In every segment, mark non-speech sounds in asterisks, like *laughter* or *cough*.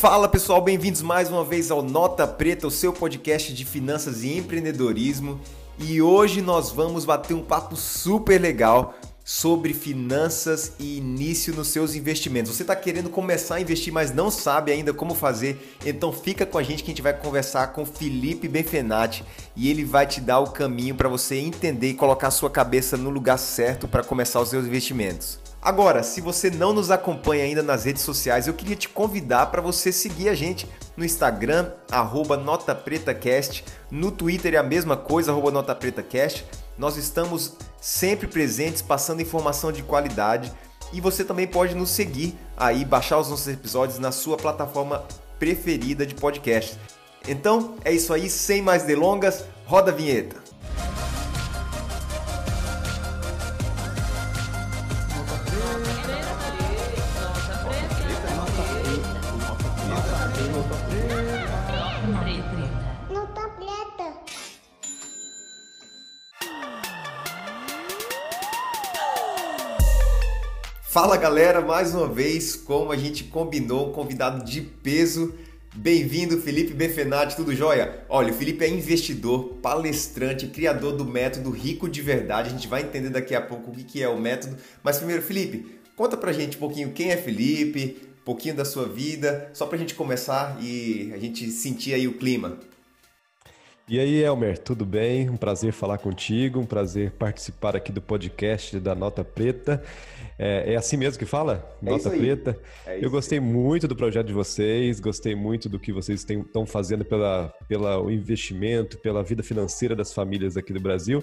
Fala pessoal, bem-vindos mais uma vez ao Nota Preta, o seu podcast de finanças e empreendedorismo. E hoje nós vamos bater um papo super legal sobre finanças e início nos seus investimentos. Você está querendo começar a investir, mas não sabe ainda como fazer? Então fica com a gente que a gente vai conversar com Felipe Benfenati e ele vai te dar o caminho para você entender e colocar a sua cabeça no lugar certo para começar os seus investimentos. Agora, se você não nos acompanha ainda nas redes sociais, eu queria te convidar para você seguir a gente no Instagram, NotaPretaCast, no Twitter é a mesma coisa, NotaPretaCast. Nós estamos sempre presentes, passando informação de qualidade e você também pode nos seguir aí, baixar os nossos episódios na sua plataforma preferida de podcast. Então é isso aí, sem mais delongas, roda a vinheta. Fala galera, mais uma vez, como a gente combinou, um convidado de peso. Bem-vindo, Felipe Benfenati, tudo jóia? Olha, o Felipe é investidor, palestrante, criador do método Rico de Verdade. A gente vai entender daqui a pouco o que é o método. Mas primeiro, Felipe, conta pra gente um pouquinho quem é Felipe, um pouquinho da sua vida, só pra gente começar e a gente sentir aí o clima. E aí, Elmer, tudo bem? Um prazer falar contigo, um prazer participar aqui do podcast da Nota Preta. É, é, assim mesmo que fala? É Nota Preta. É eu gostei muito do projeto de vocês, gostei muito do que vocês estão fazendo pela, pelo investimento, pela vida financeira das famílias aqui do Brasil.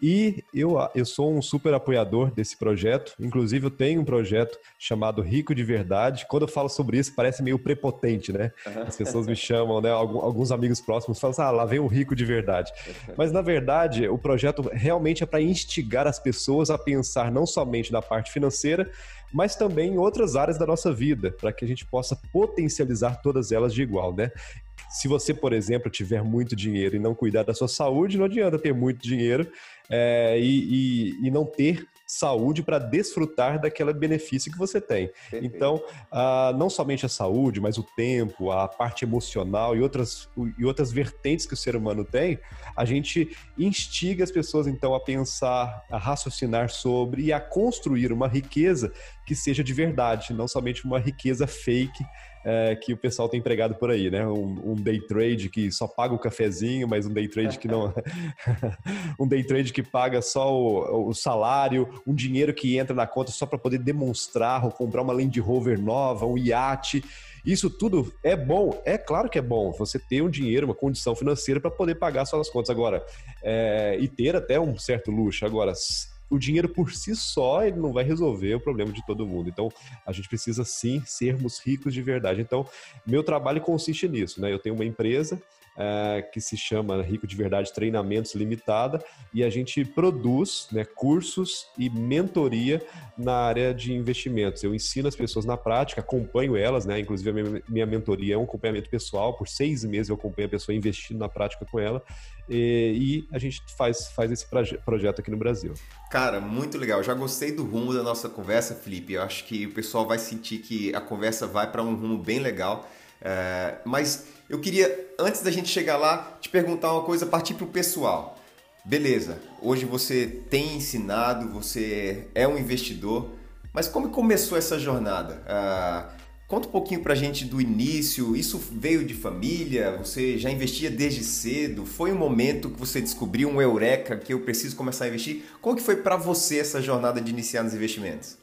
E eu, eu sou um super apoiador desse projeto. Inclusive, eu tenho um projeto chamado Rico de Verdade. Quando eu falo sobre isso, parece meio prepotente, né? As pessoas me chamam, né? Alguns amigos próximos falam assim, ah, lá vem o Rico de Verdade. Mas, na verdade, o projeto realmente é para instigar as pessoas a pensar não somente na parte financeira, financeira, mas também em outras áreas da nossa vida, para que a gente possa potencializar todas elas de igual, né? Se você, por exemplo, tiver muito dinheiro e não cuidar da sua saúde, não adianta ter muito dinheiro é, e, e, e não ter saúde para desfrutar daquele benefício que você tem. Perfeito. Então, ah, não somente a saúde, mas o tempo, a parte emocional e outras, e outras vertentes que o ser humano tem, a gente instiga as pessoas então a pensar, a raciocinar sobre e a construir uma riqueza que seja de verdade, não somente uma riqueza fake é, que o pessoal tem empregado por aí, né? Um, um, day trade que só paga o cafezinho, mas um day trade que não. *laughs* um day trade que paga só o, o, salário, um dinheiro que entra na conta só para poder demonstrar ou comprar uma Land Rover nova, um iate. Isso tudo é bom, é claro que é bom você ter um dinheiro, uma condição financeira para poder pagar suas contas agora é, e ter até um certo luxo. Agora, o dinheiro por si só ele não vai resolver o problema de todo mundo. Então, a gente precisa sim sermos ricos de verdade. Então, meu trabalho consiste nisso, né? Eu tenho uma empresa é, que se chama Rico de Verdade Treinamentos Limitada, e a gente produz né, cursos e mentoria na área de investimentos. Eu ensino as pessoas na prática, acompanho elas, né? Inclusive, a minha, minha mentoria é um acompanhamento pessoal, por seis meses eu acompanho a pessoa investindo na prática com ela, e, e a gente faz, faz esse proje projeto aqui no Brasil. Cara, muito legal. Já gostei do rumo da nossa conversa, Felipe. Eu acho que o pessoal vai sentir que a conversa vai para um rumo bem legal. É, mas eu queria, antes da gente chegar lá, te perguntar uma coisa, partir para o pessoal. Beleza, hoje você tem ensinado, você é um investidor, mas como começou essa jornada? Ah, conta um pouquinho para a gente do início. Isso veio de família? Você já investia desde cedo? Foi um momento que você descobriu um eureka que eu preciso começar a investir? Como que foi para você essa jornada de iniciar nos investimentos?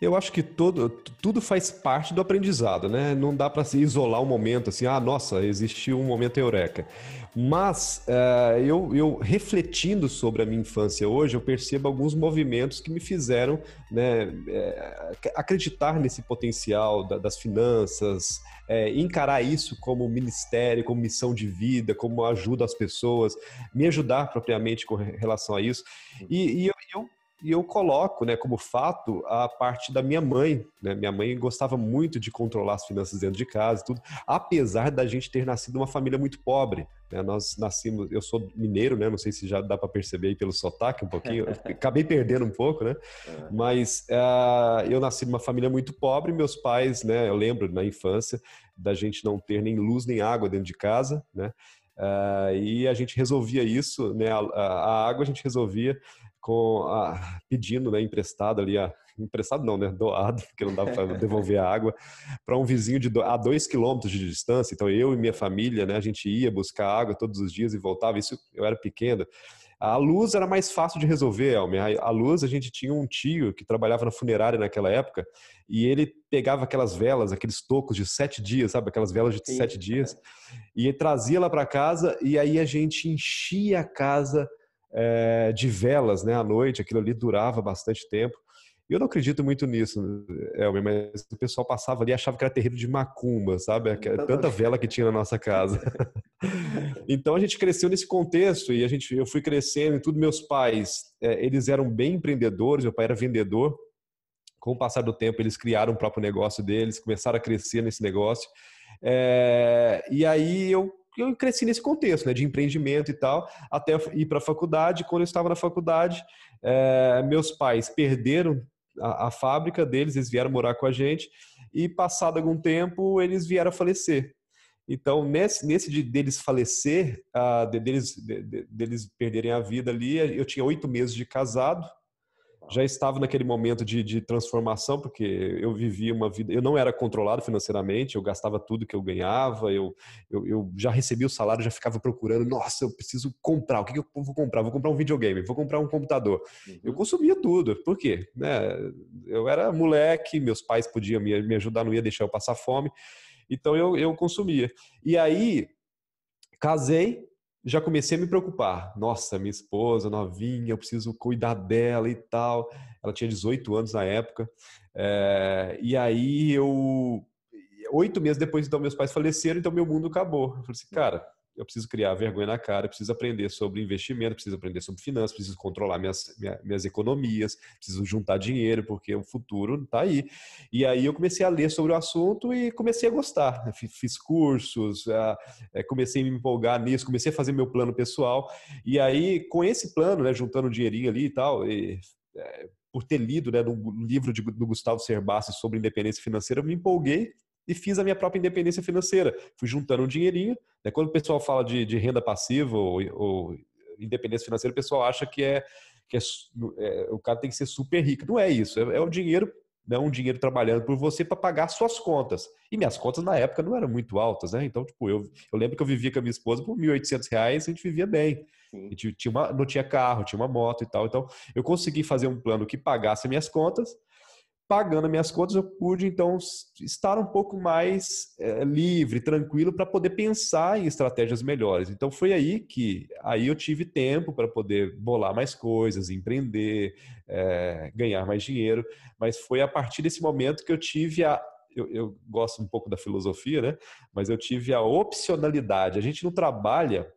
Eu acho que todo, tudo faz parte do aprendizado, né? Não dá para se isolar um momento assim, ah, nossa, existiu um momento eureka. Mas uh, eu, eu, refletindo sobre a minha infância hoje, eu percebo alguns movimentos que me fizeram né, é, acreditar nesse potencial da, das finanças, é, encarar isso como ministério, como missão de vida, como ajuda às pessoas, me ajudar propriamente com relação a isso. E, e eu, eu e eu coloco né, como fato a parte da minha mãe. Né? Minha mãe gostava muito de controlar as finanças dentro de casa e tudo, apesar da gente ter nascido uma família muito pobre. Né? Nós nascimos, eu sou mineiro, né? não sei se já dá para perceber aí pelo sotaque um pouquinho, *laughs* acabei perdendo um pouco, né? É. Mas uh, eu nasci numa família muito pobre, meus pais, né? eu lembro na infância da gente não ter nem luz nem água dentro de casa, né? Uh, e a gente resolvia isso, né? A, a, água a gente resolvia com a, pedindo, né? Emprestado ali, a, emprestado não, né? Doado, porque não dava para *laughs* devolver a água para um vizinho de do, a dois quilômetros de distância. Então eu e minha família, né? A gente ia buscar água todos os dias e voltava. Isso eu era pequeno. A luz era mais fácil de resolver, Elmer. A luz, a gente tinha um tio que trabalhava na funerária naquela época e ele pegava aquelas velas, aqueles tocos de sete dias, sabe? Aquelas velas de Sim. sete dias, e trazia lá para casa e aí a gente enchia a casa é, de velas, né? À noite, aquilo ali durava bastante tempo. Eu não acredito muito nisso, Elmer, mas o pessoal passava ali e achava que era terreiro de macumba, sabe? Tanta vela que tinha na nossa casa. *laughs* então a gente cresceu nesse contexto e a gente, eu fui crescendo e tudo. Meus pais, é, eles eram bem empreendedores, meu pai era vendedor. Com o passar do tempo, eles criaram o próprio negócio deles, começaram a crescer nesse negócio. É, e aí eu eu cresci nesse contexto, né, de empreendimento e tal, até ir para a faculdade. Quando eu estava na faculdade, é, meus pais perderam a, a, fábrica deles, eles vieram morar com a gente e passado algum tempo eles vieram a falecer. Então, nesse, nesse de deles falecer, uh, de, deles, de, de, deles perderem a vida ali, eu tinha oito meses de casado, já estava naquele momento de, de, transformação, porque eu vivia uma vida. Eu não era controlado financeiramente, eu gastava tudo que eu ganhava, eu, eu, eu já recebia o salário, já ficava procurando. Nossa, eu preciso comprar. O que, que eu vou comprar? Vou comprar um videogame, vou comprar um computador. Uhum. Eu consumia tudo. Por quê? Né? Eu era moleque, meus pais podiam me, me ajudar, não ia deixar eu passar fome. Então eu, eu consumia. E aí, casei, já comecei a me preocupar. Nossa, minha esposa novinha, eu preciso cuidar dela e tal. Ela tinha 18 anos na época. É, e aí eu. Oito meses depois, então, meus pais faleceram, então meu mundo acabou. Eu falei assim, cara, eu preciso criar vergonha na cara, preciso aprender sobre investimento, preciso aprender sobre finanças, preciso controlar minhas, minhas, minhas economias, preciso juntar dinheiro, porque o futuro está aí. E aí eu comecei a ler sobre o assunto e comecei a gostar. Fiz cursos, é, comecei a me empolgar nisso, comecei a fazer meu plano pessoal. E aí, com esse plano, né, juntando um dinheirinho ali e tal, e, é, por ter lido né, no livro de, do Gustavo Cerbasi sobre independência financeira, eu me empolguei e fiz a minha própria independência financeira. Fui juntando um dinheirinho. Né? Quando o pessoal fala de, de renda passiva ou, ou, independência financeira, o pessoal acha que, é, que é, é, o cara tem que ser super rico. Não é isso. É, é o dinheiro, não né? um dinheiro trabalhando por você para pagar suas contas. E minhas contas na época não eram muito altas, né? Então, tipo, eu, eu lembro que eu vivia com a minha esposa por 1.800 reais, a gente vivia bem. A gente tinha uma, não tinha carro, tinha uma moto e tal. Então, eu consegui fazer um plano que pagasse minhas contas pagando minhas contas, eu pude então estar um pouco mais é, livre, tranquilo para poder pensar em estratégias melhores. Então foi aí que aí eu tive tempo para poder bolar mais coisas, empreender, é, ganhar mais dinheiro. Mas foi a partir desse momento que eu tive a eu, eu gosto um pouco da filosofia, né? Mas eu tive a opcionalidade. A gente não trabalha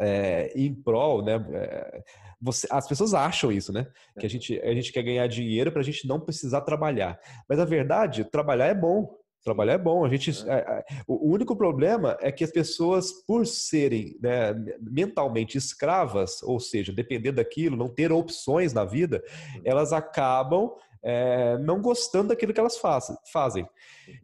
é, em prol, né? É, você, as pessoas acham isso, né? Que a gente, a gente quer ganhar dinheiro para a gente não precisar trabalhar. Mas a verdade, trabalhar é bom. Trabalhar é bom. A gente, é. É, o único problema é que as pessoas, por serem né, mentalmente escravas, ou seja, depender daquilo, não ter opções na vida, uhum. elas acabam é, não gostando daquilo que elas faz, fazem.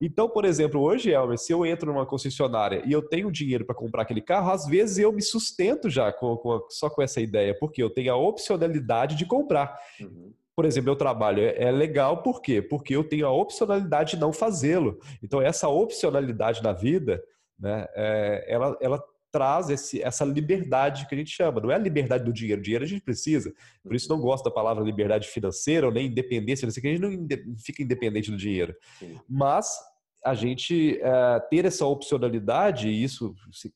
Então, por exemplo, hoje, Elmer, se eu entro numa concessionária e eu tenho dinheiro para comprar aquele carro, às vezes eu me sustento já com, com, só com essa ideia, porque eu tenho a opcionalidade de comprar. Uhum. Por exemplo, meu trabalho é, é legal por quê? Porque eu tenho a opcionalidade de não fazê-lo. Então, essa opcionalidade na vida, né, é, ela, ela traz esse, essa liberdade que a gente chama. Não é a liberdade do dinheiro. Dinheiro a gente precisa. Por isso não gosto da palavra liberdade financeira ou nem independência. que a gente não fica independente do dinheiro. Sim. Mas a gente é, ter essa opcionalidade, e isso se,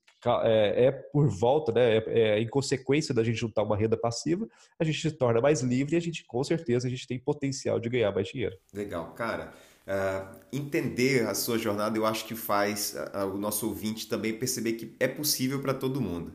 é, é, por volta, né, é, é, em consequência da gente juntar uma renda passiva, a gente se torna mais livre e a gente, com certeza, a gente tem potencial de ganhar mais dinheiro. Legal, cara. Uh, entender a sua jornada, eu acho que faz uh, o nosso ouvinte também perceber que é possível para todo mundo.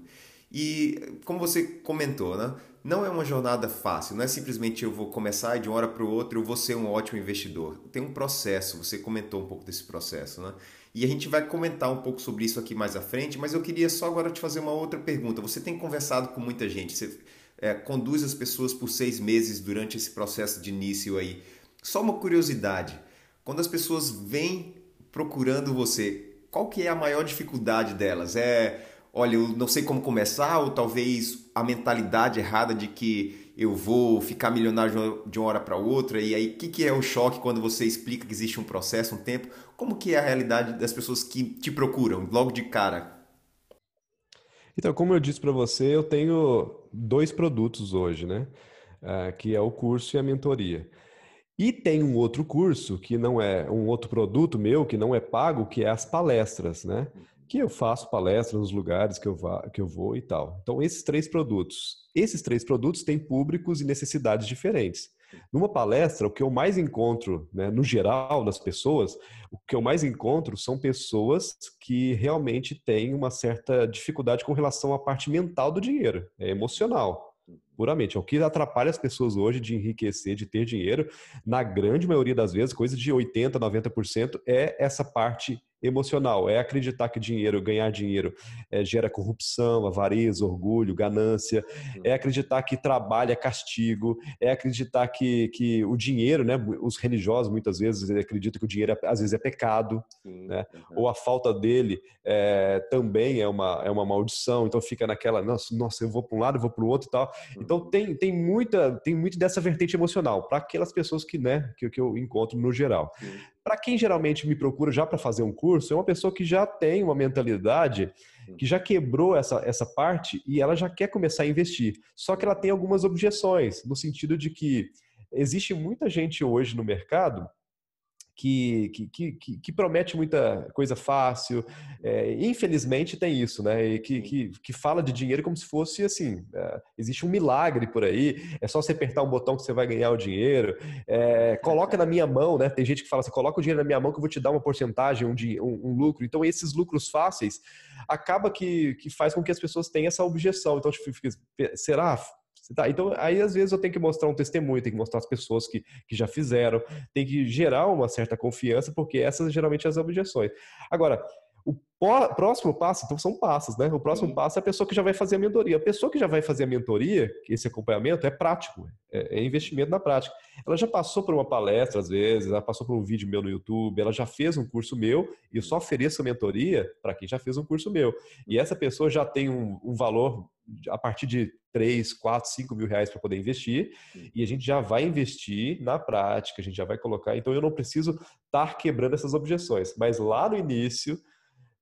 E como você comentou, né? não é uma jornada fácil, não é simplesmente eu vou começar de uma hora para outra eu vou ser um ótimo investidor. Tem um processo, você comentou um pouco desse processo, né? E a gente vai comentar um pouco sobre isso aqui mais à frente, mas eu queria só agora te fazer uma outra pergunta. Você tem conversado com muita gente, você é, conduz as pessoas por seis meses durante esse processo de início aí. Só uma curiosidade, quando as pessoas vêm procurando você, qual que é a maior dificuldade delas? É, olha, eu não sei como começar, ou talvez a mentalidade errada de que eu vou ficar milionário de uma hora para outra, e aí o que, que é o choque quando você explica que existe um processo, um tempo? Como que é a realidade das pessoas que te procuram logo de cara? Então, como eu disse para você, eu tenho dois produtos hoje, né? Uh, que é o curso e a mentoria. E tem um outro curso que não é um outro produto meu que não é pago, que é as palestras, né? Que eu faço palestras nos lugares que eu, vá, que eu vou e tal. Então, esses três produtos. Esses três produtos têm públicos e necessidades diferentes. Numa palestra, o que eu mais encontro, né, no geral, das pessoas, o que eu mais encontro são pessoas que realmente têm uma certa dificuldade com relação à parte mental do dinheiro, é emocional puramente. É o que atrapalha as pessoas hoje de enriquecer, de ter dinheiro, na grande maioria das vezes, coisa de 80%, 90%, é essa parte emocional, é acreditar que dinheiro, ganhar dinheiro, é, gera corrupção, avareza, orgulho, ganância, é acreditar que trabalho é castigo, é acreditar que, que o dinheiro, né, os religiosos muitas vezes acreditam que o dinheiro às vezes é pecado, Sim, né, uhum. ou a falta dele é, também é uma, é uma maldição, então fica naquela, nossa, nossa eu vou para um lado, eu vou para o outro e tal. Então uhum. tem, tem, muita, tem muito dessa vertente emocional para aquelas pessoas que, né, que, que eu encontro no geral. Para quem geralmente me procura já para fazer um curso, é uma pessoa que já tem uma mentalidade que já quebrou essa, essa parte e ela já quer começar a investir. Só que ela tem algumas objeções, no sentido de que existe muita gente hoje no mercado que, que, que, que, promete muita coisa fácil. É, infelizmente tem isso, né? E que, que, que fala de dinheiro como se fosse assim: é, existe um milagre por aí, é só você apertar um botão que você vai ganhar o dinheiro. É, coloca na minha mão, né? Tem gente que fala assim: coloca o dinheiro na minha mão que eu vou te dar uma porcentagem, um, um, um lucro. Então, esses lucros fáceis acaba que, que faz com que as pessoas tenham essa objeção. Então, tipo, será? Tá, então, aí às vezes eu tenho que mostrar um testemunho, tenho que mostrar as pessoas que, que já fizeram, tem que gerar uma certa confiança, porque essas geralmente as objeções. Agora, o próximo passo, então são passos, né? O próximo Sim. passo é a pessoa que já vai fazer a mentoria. A pessoa que já vai fazer a mentoria, esse acompanhamento, é prático, é, é investimento na prática. Ela já passou por uma palestra, às vezes, ela passou por um vídeo meu no YouTube, ela já fez um curso meu, e eu só ofereço a mentoria para quem já fez um curso meu. E essa pessoa já tem um, um valor a partir de 3, 4, 5 mil reais para poder investir, e a gente já vai investir na prática, a gente já vai colocar. Então eu não preciso estar quebrando essas objeções. Mas lá no início,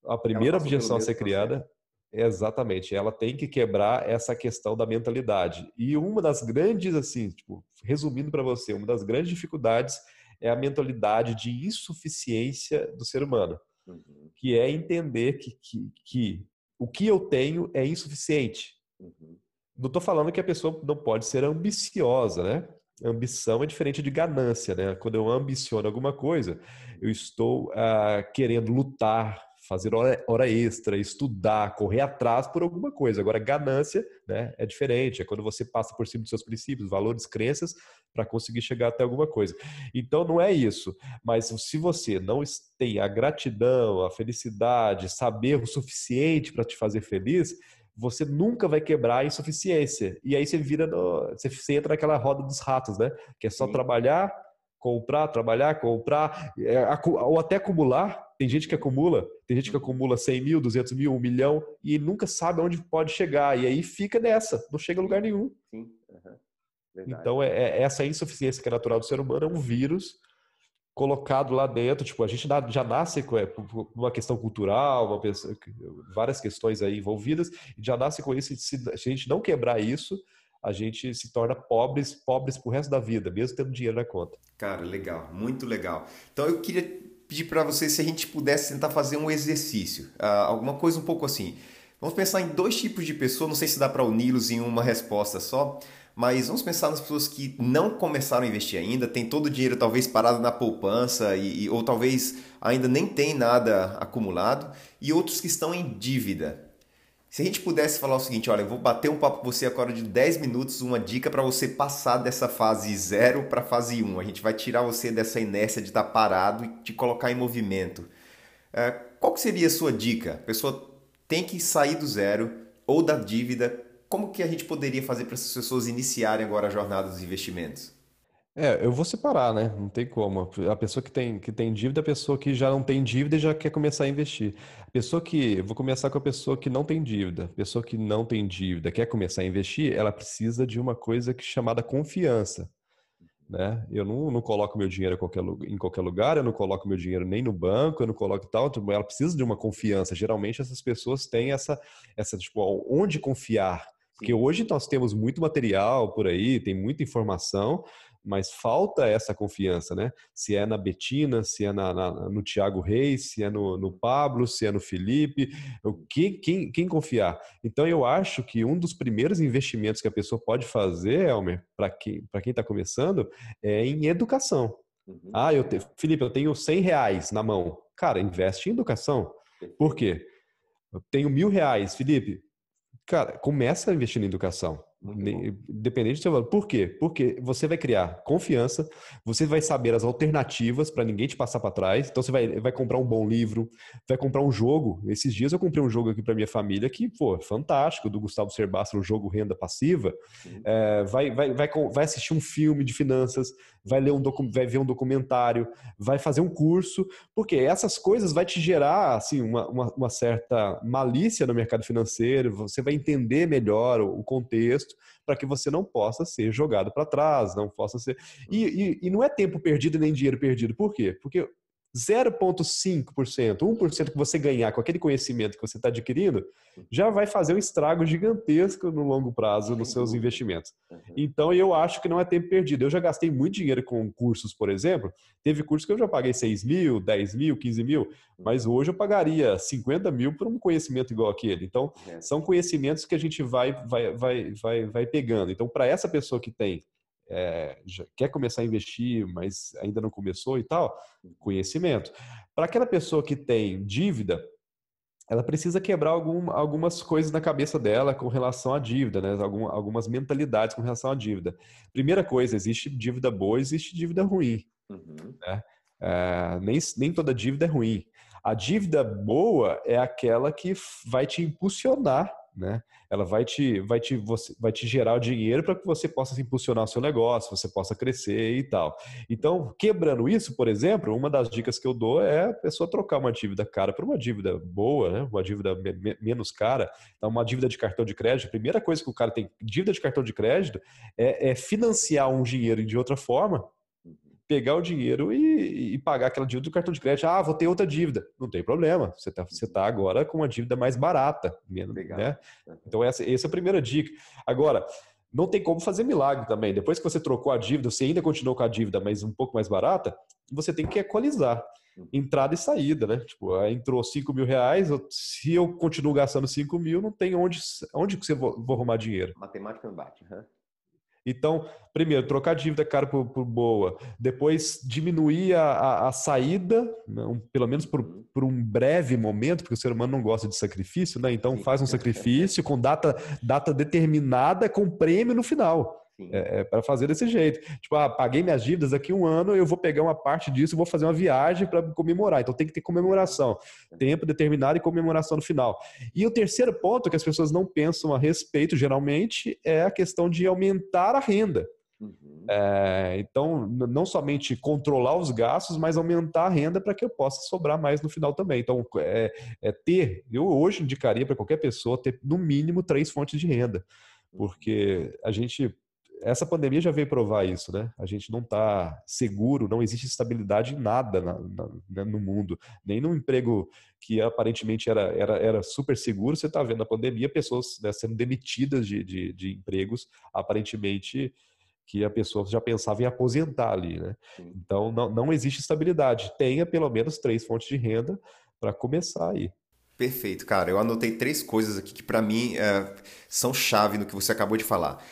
a primeira objeção a ser criada. Exatamente, ela tem que quebrar essa questão da mentalidade. E uma das grandes, assim, tipo, resumindo para você, uma das grandes dificuldades é a mentalidade de insuficiência do ser humano, uhum. que é entender que, que, que o que eu tenho é insuficiente. Uhum. Não estou falando que a pessoa não pode ser ambiciosa, né? Ambição é diferente de ganância, né? Quando eu ambiciono alguma coisa, eu estou uh, querendo lutar, fazer hora, hora, extra, estudar, correr atrás por alguma coisa. Agora, ganância né, é diferente, é quando você passa por cima dos seus princípios, valores, crenças, para conseguir chegar até alguma coisa. Então, não é isso. Mas se você não tem a gratidão, a felicidade, saber o suficiente para te fazer feliz, você nunca vai quebrar a insuficiência. E aí você vira, no, você, entra naquela roda dos ratos, né? Que é só Sim. trabalhar, comprar, trabalhar, comprar, é, ou até acumular. Tem gente que acumula, tem gente que uhum. acumula 100 mil, 200 mil, 1 milhão e nunca sabe onde pode chegar. E aí fica nessa, não chega a lugar nenhum. Sim. Uhum. Então, é, é, essa insuficiência que é natural do ser humano é um vírus colocado lá dentro. Tipo, a gente já nasce com é, uma questão cultural, uma pessoa, várias questões aí envolvidas, e já nasce com isso. Se a gente não quebrar isso, a gente se torna pobres, pobres pro resto da vida, mesmo tendo dinheiro na conta. Cara, legal, muito legal. Então eu queria pedir para você se a gente pudesse tentar fazer um exercício, uh, alguma coisa um pouco assim. Vamos pensar em dois tipos de pessoas, não sei se dá para uni-los em uma resposta só, mas vamos pensar nas pessoas que não começaram a investir ainda, tem todo o dinheiro talvez parado na poupança e, ou talvez ainda nem tem nada acumulado, e outros que estão em dívida. Se a gente pudesse falar o seguinte, olha, eu vou bater um papo com você agora de 10 minutos, uma dica para você passar dessa fase 0 para a fase 1. Um. A gente vai tirar você dessa inércia de estar tá parado e te colocar em movimento. É, qual seria a sua dica? A pessoa tem que sair do zero ou da dívida. Como que a gente poderia fazer para essas pessoas iniciarem agora a jornada dos investimentos? É, eu vou separar, né? Não tem como. A pessoa que tem, que tem dívida, a pessoa que já não tem dívida e já quer começar a investir. A pessoa que. Vou começar com a pessoa que não tem dívida. A pessoa que não tem dívida, quer começar a investir, ela precisa de uma coisa que é chamada confiança. Né? Eu não, não coloco meu dinheiro em qualquer, em qualquer lugar, eu não coloco meu dinheiro nem no banco, eu não coloco tal. Tipo, ela precisa de uma confiança. Geralmente essas pessoas têm essa, essa tipo, onde confiar. Porque hoje nós temos muito material por aí, tem muita informação, mas falta essa confiança, né? Se é na Betina, se é na, na, no Thiago Reis, se é no, no Pablo, se é no Felipe, quem, quem, quem confiar? Então eu acho que um dos primeiros investimentos que a pessoa pode fazer, Elmer, para quem para quem está começando, é em educação. Uhum. Ah, eu te, Felipe, eu tenho 100 reais na mão. Cara, investe em educação. Por quê? Eu tenho mil reais, Felipe. Cara, começa a investir em educação. Independente do seu valor. Por quê? Porque você vai criar confiança, você vai saber as alternativas para ninguém te passar para trás. Então você vai, vai comprar um bom livro, vai comprar um jogo. Esses dias eu comprei um jogo aqui para minha família que, pô, fantástico, do Gustavo Serbastro, o jogo Renda Passiva. É, vai, vai, vai, vai assistir um filme de finanças, vai ler um vai ver um documentário, vai fazer um curso, porque essas coisas vai te gerar assim uma, uma, uma certa malícia no mercado financeiro. Você vai entender melhor o contexto para que você não possa ser jogado para trás, não possa ser. E, e, e, não é tempo perdido nem dinheiro perdido. Por quê? Porque 0,5%, 1% que você ganhar com aquele conhecimento que você está adquirindo, já vai fazer um estrago gigantesco no longo prazo nos seus investimentos. Então, eu acho que não é tempo perdido. Eu já gastei muito dinheiro com cursos, por exemplo. Teve cursos que eu já paguei 6 mil, 10 mil, 15 mil, mas hoje eu pagaria 50 mil por um conhecimento igual aquele. Então, são conhecimentos que a gente vai, vai, vai, vai, vai pegando. Então, para essa pessoa que tem é, quer começar a investir, mas ainda não começou e tal, conhecimento. Para aquela pessoa que tem dívida, ela precisa quebrar algum, algumas coisas na cabeça dela com relação à dívida, né? Algum, algumas mentalidades com relação à dívida. Primeira coisa, existe dívida boa, existe dívida ruim. Uhum. Né? É, nem, nem toda dívida é ruim. A dívida boa é aquela que vai te impulsionar né? Ela vai te, vai te, você, vai te gerar o dinheiro para que você possa impulsionar o seu negócio, você possa crescer e tal. Então, quebrando isso, por exemplo, uma das dicas que eu dou é a pessoa trocar uma dívida cara por uma dívida boa, né? Uma dívida me menos cara. Então, uma dívida de cartão de crédito, a primeira coisa que o cara tem, dívida de cartão de crédito, é, é financiar um dinheiro de outra forma pegar o dinheiro e, e, pagar aquela dívida do cartão de crédito. Ah, vou ter outra dívida. Não tem problema. Você está você tá agora com uma dívida mais barata. Né? Então, essa, essa é a primeira dica. Agora, não tem como fazer milagre também. Depois que você trocou a dívida, você ainda continuou com a dívida, mas um pouco mais barata, você tem que equalizar. Entrada e saída, né? Tipo, entrou 5 mil reais, se eu continuo gastando 5 mil, não tem onde, onde que você vou, vou arrumar dinheiro. Matemática não bate. Uhum. Então, primeiro, trocar dívida cara por, por boa, depois diminuir a, a, a saída, não, pelo menos por, uhum. por, um breve momento, porque o ser humano não gosta de sacrifício, né? Então faz um *laughs* sacrifício com data, data determinada com prêmio no final. É, é para fazer desse jeito. Tipo, ah, paguei minhas dívidas, daqui um ano eu vou pegar uma parte disso e vou fazer uma viagem para comemorar. Então tem que ter comemoração. Tempo determinado e comemoração no final. E o terceiro ponto que as pessoas não pensam a respeito, geralmente, é a questão de aumentar a renda. Uhum. É, então, não somente controlar os gastos, mas aumentar a renda para que eu possa sobrar mais no final também. Então, é, é ter, eu hoje indicaria para qualquer pessoa ter no mínimo três fontes de renda, porque a gente essa pandemia já veio provar isso, né? A gente não está seguro, não existe estabilidade em nada na, na, né, no mundo, nem no emprego que aparentemente era, era, era super seguro. Você está vendo na pandemia pessoas né, sendo demitidas de, de, de, empregos, aparentemente que a pessoa já pensava em aposentar ali, né? Então não, não existe estabilidade. Tenha pelo menos três fontes de renda para começar aí. Perfeito, cara. Eu anotei três coisas aqui que para mim é, são chave no que você acabou de falar.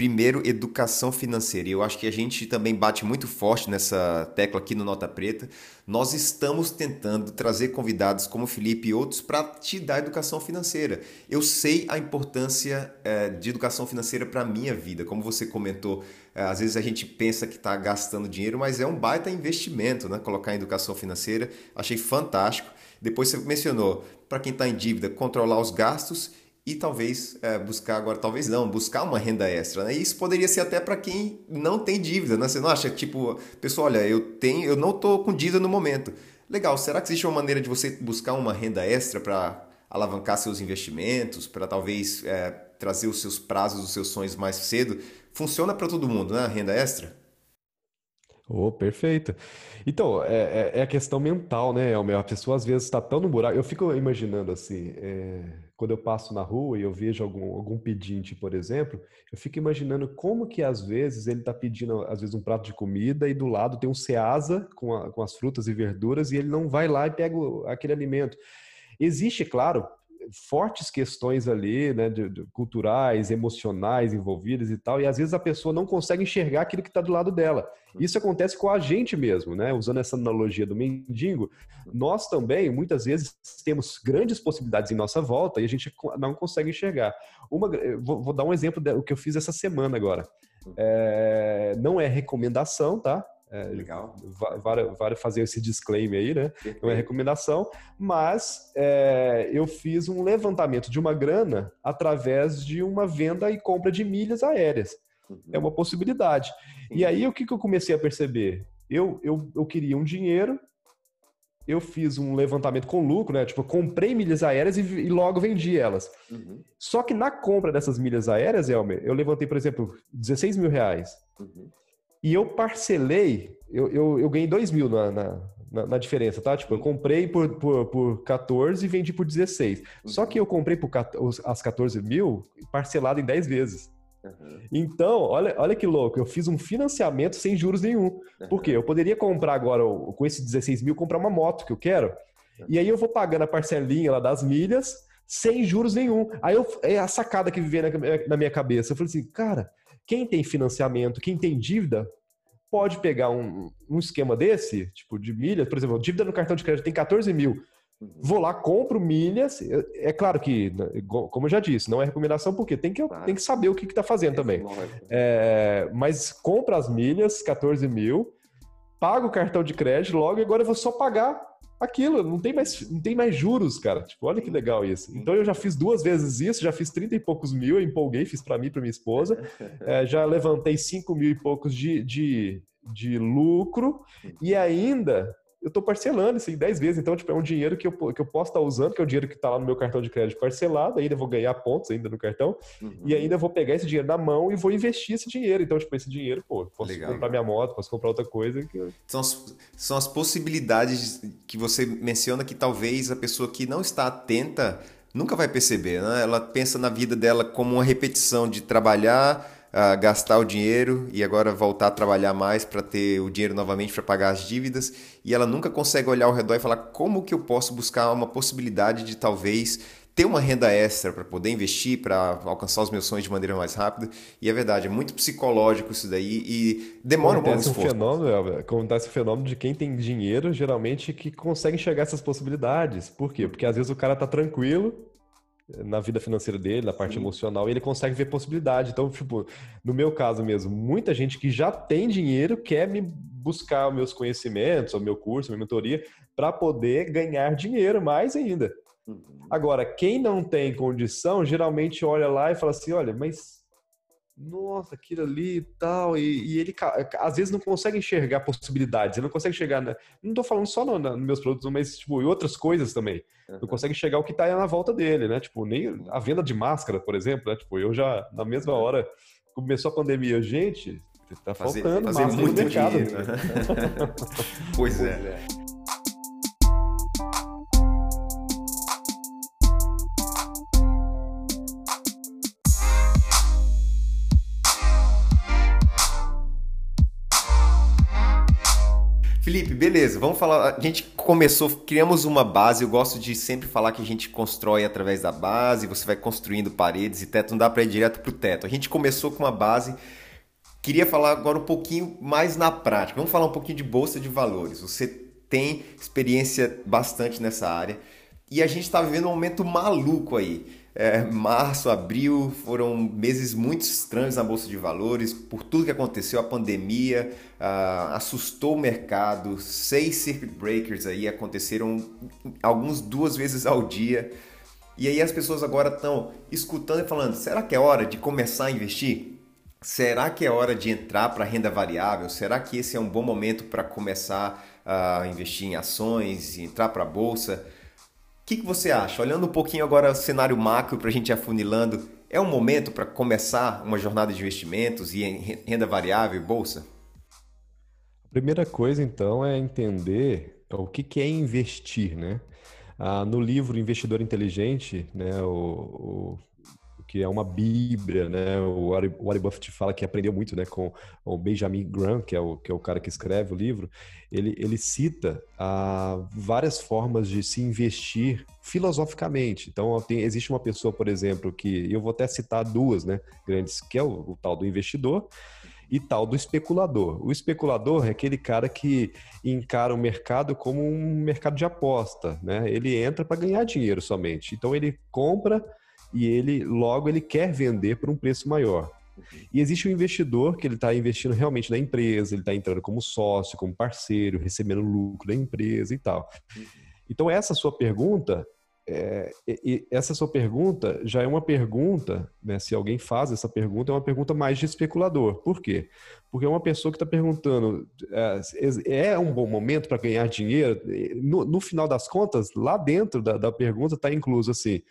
Primeiro, educação financeira. E eu acho que a gente também bate muito forte nessa tecla aqui no Nota Preta. Nós estamos tentando trazer convidados como Felipe e outros para te dar educação financeira. Eu sei a importância é, de educação financeira para a minha vida. Como você comentou, é, às vezes a gente pensa que está gastando dinheiro, mas é um baita investimento, né? Colocar em educação financeira. Achei fantástico. Depois você mencionou, para quem está em dívida, controlar os gastos e talvez é, buscar agora, talvez não, buscar uma renda extra. Né? E isso poderia ser até para quem não tem dívida, né? Você não acha, tipo, pessoal, olha, eu tenho, eu não estou com dívida no momento. Legal, será que existe uma maneira de você buscar uma renda extra para alavancar seus investimentos, para talvez é, trazer os seus prazos, os seus sonhos mais cedo? Funciona para todo mundo, né? A renda extra? Oh, perfeito. Então, é, é, é, a questão mental, né, Elmer? A pessoa às vezes está tão no buraco. Eu fico imaginando assim, é, quando eu passo na rua e eu vejo algum, algum pedinte, por exemplo, eu fico imaginando como que às vezes ele está pedindo, às vezes, um prato de comida e do lado tem um ceasa com, a, com as frutas e verduras e ele não vai lá e pega aquele alimento. Existe, claro, fortes questões ali, né, de, de, culturais, emocionais envolvidas e tal, e às vezes a pessoa não consegue enxergar aquilo que está do lado dela. Isso acontece com a gente mesmo, né? Usando essa analogia do mendigo, nós também muitas vezes temos grandes possibilidades em nossa volta e a gente não consegue enxergar. Uma, vou, vou dar um exemplo do que eu fiz essa semana agora. É, não é recomendação, tá? É, Legal. Vale, vale, fazer esse disclaimer aí, né? Perfeito. Não é recomendação, mas é, eu fiz um levantamento de uma grana através de uma venda e compra de milhas aéreas. Uhum. É uma possibilidade. Uhum. E aí, o que, que eu comecei a perceber? Eu, eu, eu queria um dinheiro, eu fiz um levantamento com lucro, né? Tipo, eu comprei milhas aéreas e, e logo vendi elas. Uhum. Só que na compra dessas milhas aéreas, Elmer, eu levantei, por exemplo, 16 mil reais. Uhum. E eu parcelei, eu, eu, eu ganhei 2 mil na, na, na, diferença, tá? Tipo, eu comprei por, por, por 14 e vendi por 16. Uhum. Só que eu comprei por as 14 mil parcelado em 10 vezes. Uhum. Então, olha, olha que louco, eu fiz um financiamento sem juros nenhum. Uhum. Por quê? Eu poderia comprar agora, com esses 16 mil, comprar uma moto que eu quero. Uhum. E aí eu vou pagando a parcelinha lá das milhas sem juros nenhum. Aí eu, é a sacada que vivia na, na minha cabeça. Eu falei assim, cara, quem tem financiamento, quem tem dívida, pode pegar um, um esquema desse, tipo de milhas, por exemplo, dívida no cartão de crédito tem 14 mil. Uhum. Vou lá, compro milhas. É claro que, né, como eu já disse, não é recomendação, porque tem que, claro. tem que saber o que está fazendo também. É, mas compra as milhas, 14 mil, paga o cartão de crédito logo e agora eu vou só pagar aquilo, não tem mais, não tem mais juros, cara. Tipo, olha que legal isso. Então eu já fiz duas vezes isso, já fiz 30 e poucos mil, eu empolguei, fiz para mim, para minha esposa. *laughs* É, já levantei 5 mil e poucos de, de, de lucro e ainda eu estou parcelando isso em 10 vezes. Então, tipo, é um dinheiro que eu, que eu posso estar tá usando, que é o dinheiro que está lá no meu cartão de crédito parcelado, ainda vou ganhar pontos ainda no cartão, uhum. e ainda vou pegar esse dinheiro na mão e vou investir esse dinheiro. Então, tipo, esse dinheiro, pô, posso Legal. comprar minha moto, posso comprar outra coisa. Que... São, as, são as possibilidades que você menciona que talvez a pessoa que não está atenta nunca vai perceber, né? Ela pensa na vida dela como uma repetição de trabalhar uh, gastar o dinheiro e agora voltar a trabalhar mais para ter o dinheiro novamente para pagar as dívidas e ela nunca consegue olhar ao redor e falar como que eu posso buscar uma possibilidade de talvez ter uma renda extra para poder investir, para alcançar os meus sonhos de maneira mais rápida. E é verdade, é muito psicológico isso daí e demora acontece um pouco um fenômeno, acontece o fenômeno de quem tem dinheiro, geralmente, que consegue enxergar essas possibilidades. Por quê? Porque às vezes o cara tá tranquilo, na vida financeira dele, na parte Sim. emocional, e ele consegue ver possibilidade. Então, tipo, no meu caso mesmo, muita gente que já tem dinheiro quer me buscar os meus conhecimentos, o meu curso, a minha mentoria, para poder ganhar dinheiro mais ainda. Uhum. Agora, quem não tem condição, geralmente olha lá e fala assim: olha, mas nossa, aquilo ali e tal, e, e, ele às vezes não consegue enxergar possibilidades, ele não consegue chegar, na, não estou falando só nos no meus produtos, mas tipo, em outras coisas também, uhum. não consegue enxergar o que está na volta dele, né, tipo, nem a venda de máscara, por exemplo, né, tipo, eu já, na mesma hora, começou a pandemia, gente, tá faltando fazer, fazer no mercado. *laughs* pois é. Pois é. Felipe, beleza, vamos falar. A gente começou, criamos uma base. Eu gosto de sempre falar que a gente constrói através da base, você vai construindo paredes e teto, não dá para ir direto pro teto. A gente começou com uma base. Queria falar agora um pouquinho mais na prática. Vamos falar um pouquinho de bolsa de valores. Você tem experiência bastante nessa área e a gente está vivendo um momento maluco aí. É, março, abril foram meses muito estranhos na Bolsa de Valores, por tudo que aconteceu, a pandemia uh, assustou o mercado, seis circuit breakers aí aconteceram alguns duas vezes ao dia. E aí as pessoas agora estão escutando e falando: será que é hora de começar a investir? Será que é hora de entrar para renda variável? Será que esse é um bom momento para começar a investir em ações, entrar para a bolsa? Que, que você acha? Olhando um pouquinho agora o cenário macro para a gente afunilando, é um momento para começar uma jornada de investimentos e em renda variável e bolsa? A primeira coisa, então, é entender o que, que é investir, né? Ah, no livro Investidor Inteligente, né, o, o que é uma bíblia, né? O Warren Buffett fala que aprendeu muito, né, com o Benjamin Graham, que é o, que é o cara que escreve o livro. Ele, ele cita ah, várias formas de se investir filosoficamente. Então, tem, existe uma pessoa, por exemplo, que eu vou até citar duas, né, grandes, que é o, o tal do investidor e tal do especulador. O especulador é aquele cara que encara o mercado como um mercado de aposta, né? Ele entra para ganhar dinheiro somente. Então ele compra e ele logo ele quer vender por um preço maior. E existe um investidor que ele está investindo realmente na empresa, ele está entrando como sócio, como parceiro, recebendo lucro da empresa e tal. Então essa sua pergunta, é, essa sua pergunta já é uma pergunta, né, se alguém faz essa pergunta, é uma pergunta mais de especulador. Por quê? Porque é uma pessoa que está perguntando, é, é, um bom momento para ganhar dinheiro? No, no, final das contas, lá dentro da, da pergunta está incluso assim,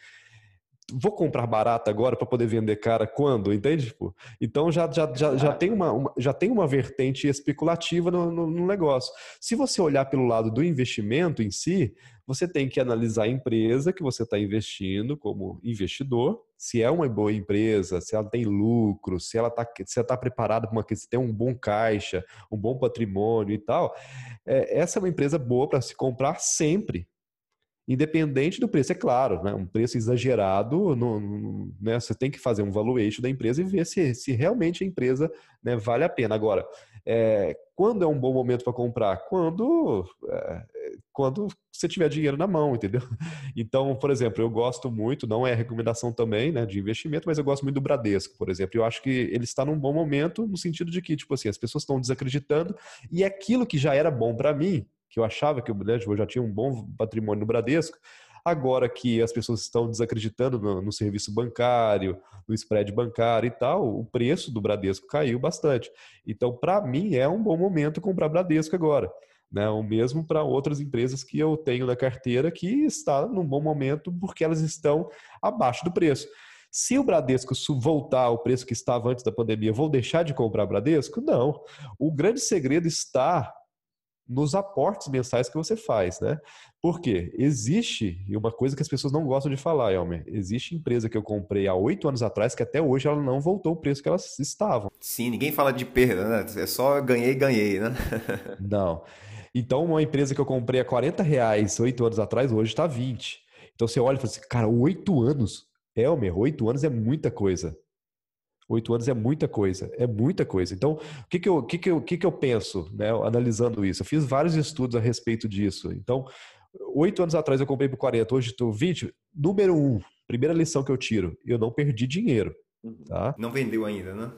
vou comprar barata agora para poder vender cara quando, entende? Tipo, então já, já, já, já, tem uma, uma, já tem uma vertente especulativa no, no, no, negócio. Se você olhar pelo lado do investimento em si, você tem que analisar a empresa que você está investindo como investidor, se é uma boa empresa, se ela tem lucro, se ela está se tá preparada para uma que tem um bom caixa, um bom patrimônio e tal. É, essa é uma empresa boa para se comprar sempre independente do preço, é claro, né? um preço exagerado, no, no, né? você tem que fazer um valuation da empresa e ver se, se realmente a empresa né, vale a pena. Agora, é, quando é um bom momento para comprar? Quando, é, quando você tiver dinheiro na mão, entendeu? *laughs* Então, por exemplo, eu gosto muito, não é recomendação também né, de investimento, mas eu gosto muito do Bradesco, por exemplo. Eu acho que ele está num bom momento no sentido de que, tipo assim, as pessoas estão desacreditando e aquilo que já era bom para mim, que eu achava que o Bradesco já tinha um bom patrimônio no Bradesco, agora que as pessoas estão desacreditando no, no, serviço bancário, no spread bancário e tal, o preço do Bradesco caiu bastante. Então, para mim, é um bom momento comprar Bradesco agora. Né? O mesmo para outras empresas que eu tenho na carteira que está num bom momento porque elas estão abaixo do preço. Se o Bradesco voltar ao preço que estava antes da pandemia, vou deixar de comprar Bradesco? Não. O grande segredo está nos aportes mensais que você faz, né? Por quê? Existe, e uma coisa que as pessoas não gostam de falar, Elmer, existe empresa que eu comprei há oito anos atrás que até hoje ela não voltou o preço que elas estavam. Sim, ninguém fala de perda, né? É só ganhei, ganhei, né? *laughs* não. Então, uma empresa que eu comprei a 40 reais oito anos atrás, hoje está 20. Então, você olha e fala assim, cara, oito anos? Elmer, oito anos é muita coisa. Oito anos é muita coisa, é muita coisa. Então, o que, que, eu, que, que, eu, que, que eu penso, né, analisando isso? Eu fiz vários estudos a respeito disso. Então, oito anos atrás eu comprei por 40, hoje estou 20. Número um, primeira lição que eu tiro, eu não perdi dinheiro. Uhum. Tá? Não vendeu ainda, né?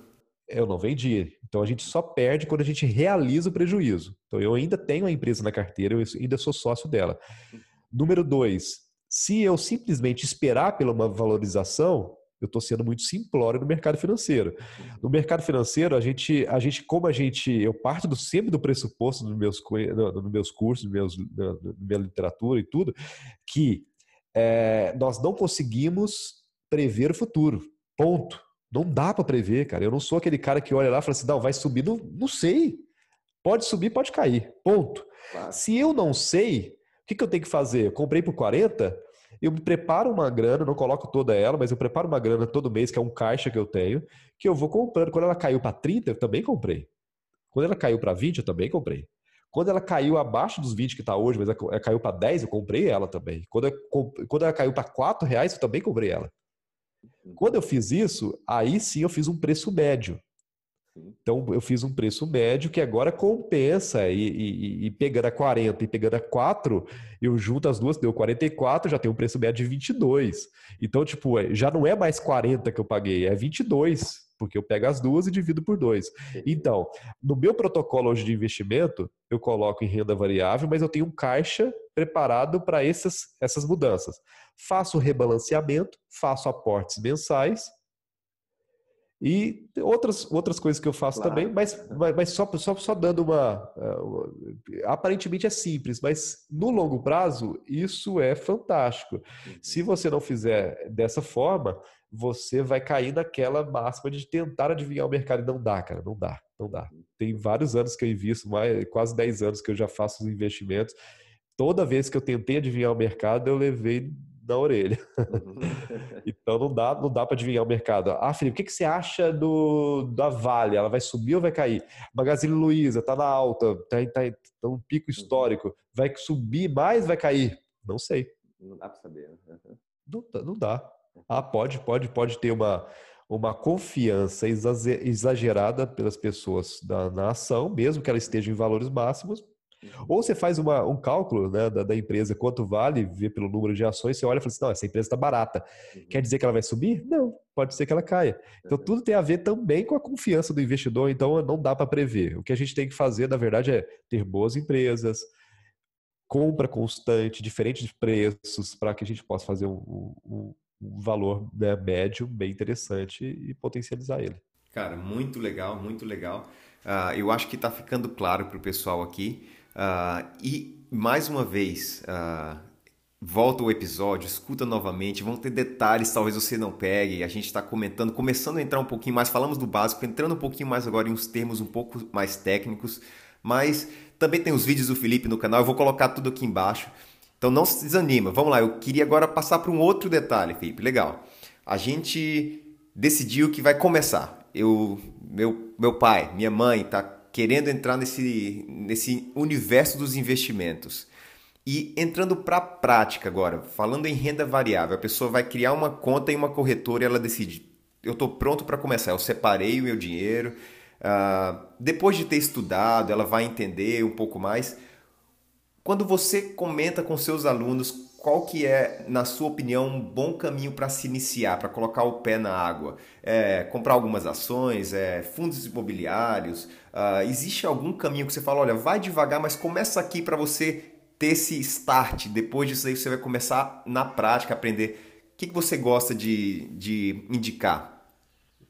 Eu não vendi. Então a gente só perde quando a gente realiza o prejuízo. Então eu ainda tenho a empresa na carteira, eu ainda sou sócio dela. Uhum. Número dois, se eu simplesmente esperar pela uma valorização, eu estou sendo muito simplório no mercado financeiro. No mercado financeiro, a gente, a gente como a gente, eu parto do, sempre do pressuposto nos meus, no, no meus cursos, no meus, na, na minha literatura e tudo, que é, nós não conseguimos prever o futuro. Ponto. Não dá para prever, cara. Eu não sou aquele cara que olha lá e fala assim, não, vai subir, não, não sei. Pode subir, pode cair. Ponto. Claro. Se eu não sei, o que, que eu tenho que fazer? Eu comprei por 40, eu preparo uma grana, não coloco toda ela, mas eu preparo uma grana todo mês, que é um caixa que eu tenho, que eu vou comprando. Quando ela caiu para 30, eu também comprei. Quando ela caiu para 20, eu também comprei. Quando ela caiu abaixo dos 20 que está hoje, mas ela caiu para 10, eu comprei ela também. Quando, eu, quando ela caiu para 4 reais, eu também comprei ela. Quando eu fiz isso, aí sim eu fiz um preço médio. Então eu fiz um preço médio que agora compensa e, e, e, pegando a 40 e pegando a 4, eu junto as duas, deu 44, já tem um preço médio de 22. Então, tipo, é, já não é mais 40 que eu paguei, é 22 porque eu pego as duas e divido por dois. Então, no meu protocolo hoje de investimento, eu coloco em renda variável, mas eu tenho um caixa preparado para essas, essas mudanças. Faço rebalanceamento, faço aportes mensais e outras, outras coisas que eu faço claro. também, mas, mas, mas, só, só, só dando uma, uma, Aparentemente é simples, mas no longo prazo isso é fantástico. Uhum. Se você não fizer dessa forma, você vai cair naquela máxima de tentar adivinhar o mercado e não dá, cara, não dá, não dá. Tem vários anos que eu invisto, mais, quase 10 anos que eu já faço os investimentos. Toda vez que eu tentei adivinhar o mercado, eu levei na orelha. Uhum. *laughs* então não dá, não dá para adivinhar o mercado. Ah, Felipe, o que, que você acha do da Vale? Ela vai subir ou vai cair? Magazine Luiza está na alta, está tá, tá um pico uhum. histórico. Vai subir mais, vai cair? Não sei. Não dá para saber. Né? Não, não dá. Ah, pode, pode, pode ter uma uma confiança exagerada pelas pessoas da, na ação, mesmo que ela esteja em valores máximos, ou você faz uma, um cálculo né, da, da, empresa, quanto vale, vê pelo número de ações, você olha e fala assim, não, essa empresa está barata. Uhum. Quer dizer que ela vai subir? Não, pode ser que ela caia. Então uhum. tudo tem a ver também com a confiança do investidor, então não dá para prever. O que a gente tem que fazer, na verdade, é ter boas empresas, compra constante, diferentes preços, para que a gente possa fazer um, um, um valor né, médio bem interessante e potencializar ele. Cara, muito legal, muito legal. Uh, eu acho que está ficando claro para o pessoal aqui. Uh, e mais uma vez, uh, volta o episódio, escuta novamente, vão ter detalhes, talvez você não pegue. A gente está comentando, começando a entrar um pouquinho mais, falamos do básico, entrando um pouquinho mais agora em uns termos um pouco mais técnicos, mas também tem os vídeos do Felipe no canal, eu vou colocar tudo aqui embaixo. Então não se desanima. Vamos lá, eu queria agora passar para um outro detalhe, Felipe. Legal. A gente decidiu que vai começar. Eu, meu, meu pai, minha mãe tá querendo entrar nesse, nesse universo dos investimentos. E entrando para a prática agora, falando em renda variável, a pessoa vai criar uma conta em uma corretora e ela decide: eu estou pronto para começar, eu separei o meu dinheiro. Uh, depois de ter estudado, ela vai entender um pouco mais. Quando você comenta com seus alunos qual que é, na sua opinião, um bom caminho para se iniciar, para colocar o pé na água? É, comprar algumas ações, é, fundos imobiliários? Uh, existe algum caminho que você fala, olha, vai devagar, mas começa aqui para você ter esse start. Depois disso aí você vai começar na prática aprender. O que, que você gosta de, de indicar?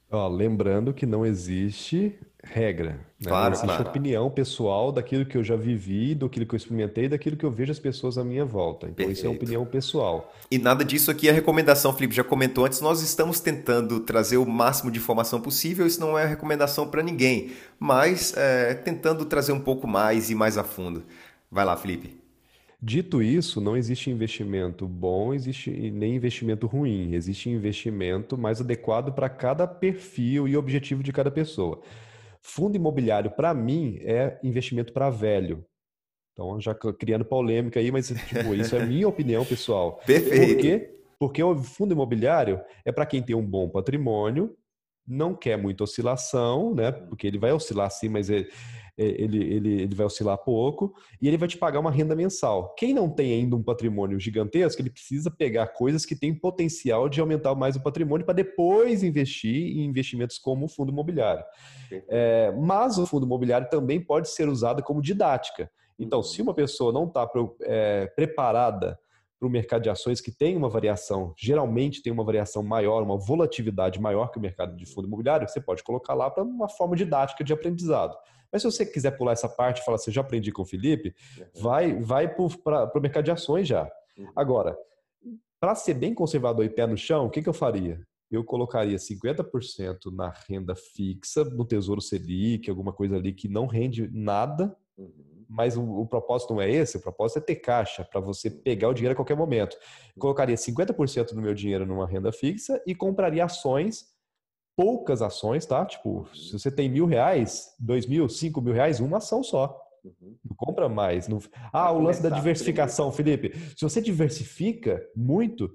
Ó, lembrando que não existe regra. Né? Claro, existe claro. opinião pessoal daquilo que eu já vivi, daquilo que eu experimentei, daquilo que eu vejo as pessoas à minha volta. Então Perfeito. isso é opinião pessoal. E nada disso aqui é recomendação, Felipe já comentou antes, nós estamos tentando trazer o máximo de informação possível, isso não é recomendação para ninguém, mas é, tentando trazer um pouco mais e mais a fundo. Vai lá, Felipe. Dito isso, não existe investimento bom, existe nem investimento ruim. Existe investimento mais adequado para cada perfil e objetivo de cada pessoa. Fundo imobiliário, para mim, é investimento para velho. Então, já criando polêmica aí, mas tipo, isso é *laughs* minha opinião pessoal. Perfeito. Por quê? Porque o fundo imobiliário é para quem tem um bom patrimônio, não quer muita oscilação, né? Porque ele vai oscilar sim, mas ele, ele, ele, ele vai oscilar pouco e ele vai te pagar uma renda mensal. Quem não tem ainda um patrimônio gigantesco, ele precisa pegar coisas que têm potencial de aumentar mais o patrimônio para depois investir em investimentos como o fundo imobiliário. É, mas o fundo imobiliário também pode ser usado como didática. Então, se uma pessoa não está é, preparada para o mercado de ações que tem uma variação, geralmente tem uma variação maior, uma volatilidade maior que o mercado de fundo imobiliário, você pode colocar lá para uma forma didática de aprendizado. Mas se você quiser pular essa parte e falar assim, já aprendi com o Felipe, uhum. vai, vai para o mercado de ações já. Uhum. Agora, para ser bem conservador e pé no chão, o que, que eu faria? Eu colocaria 50% na renda fixa, no Tesouro Selic, alguma coisa ali que não rende nada, uhum. mas o, o, propósito não é esse, o propósito é ter caixa para você pegar o dinheiro a qualquer momento. Eu colocaria 50% do meu dinheiro numa renda fixa e compraria ações poucas ações, tá? Tipo, se você tem mil reais, dois mil, cinco mil reais, uma ação só. Uhum. Não compra mais. Não... Ah, o lance da diversificação, Felipe. Se você diversifica muito,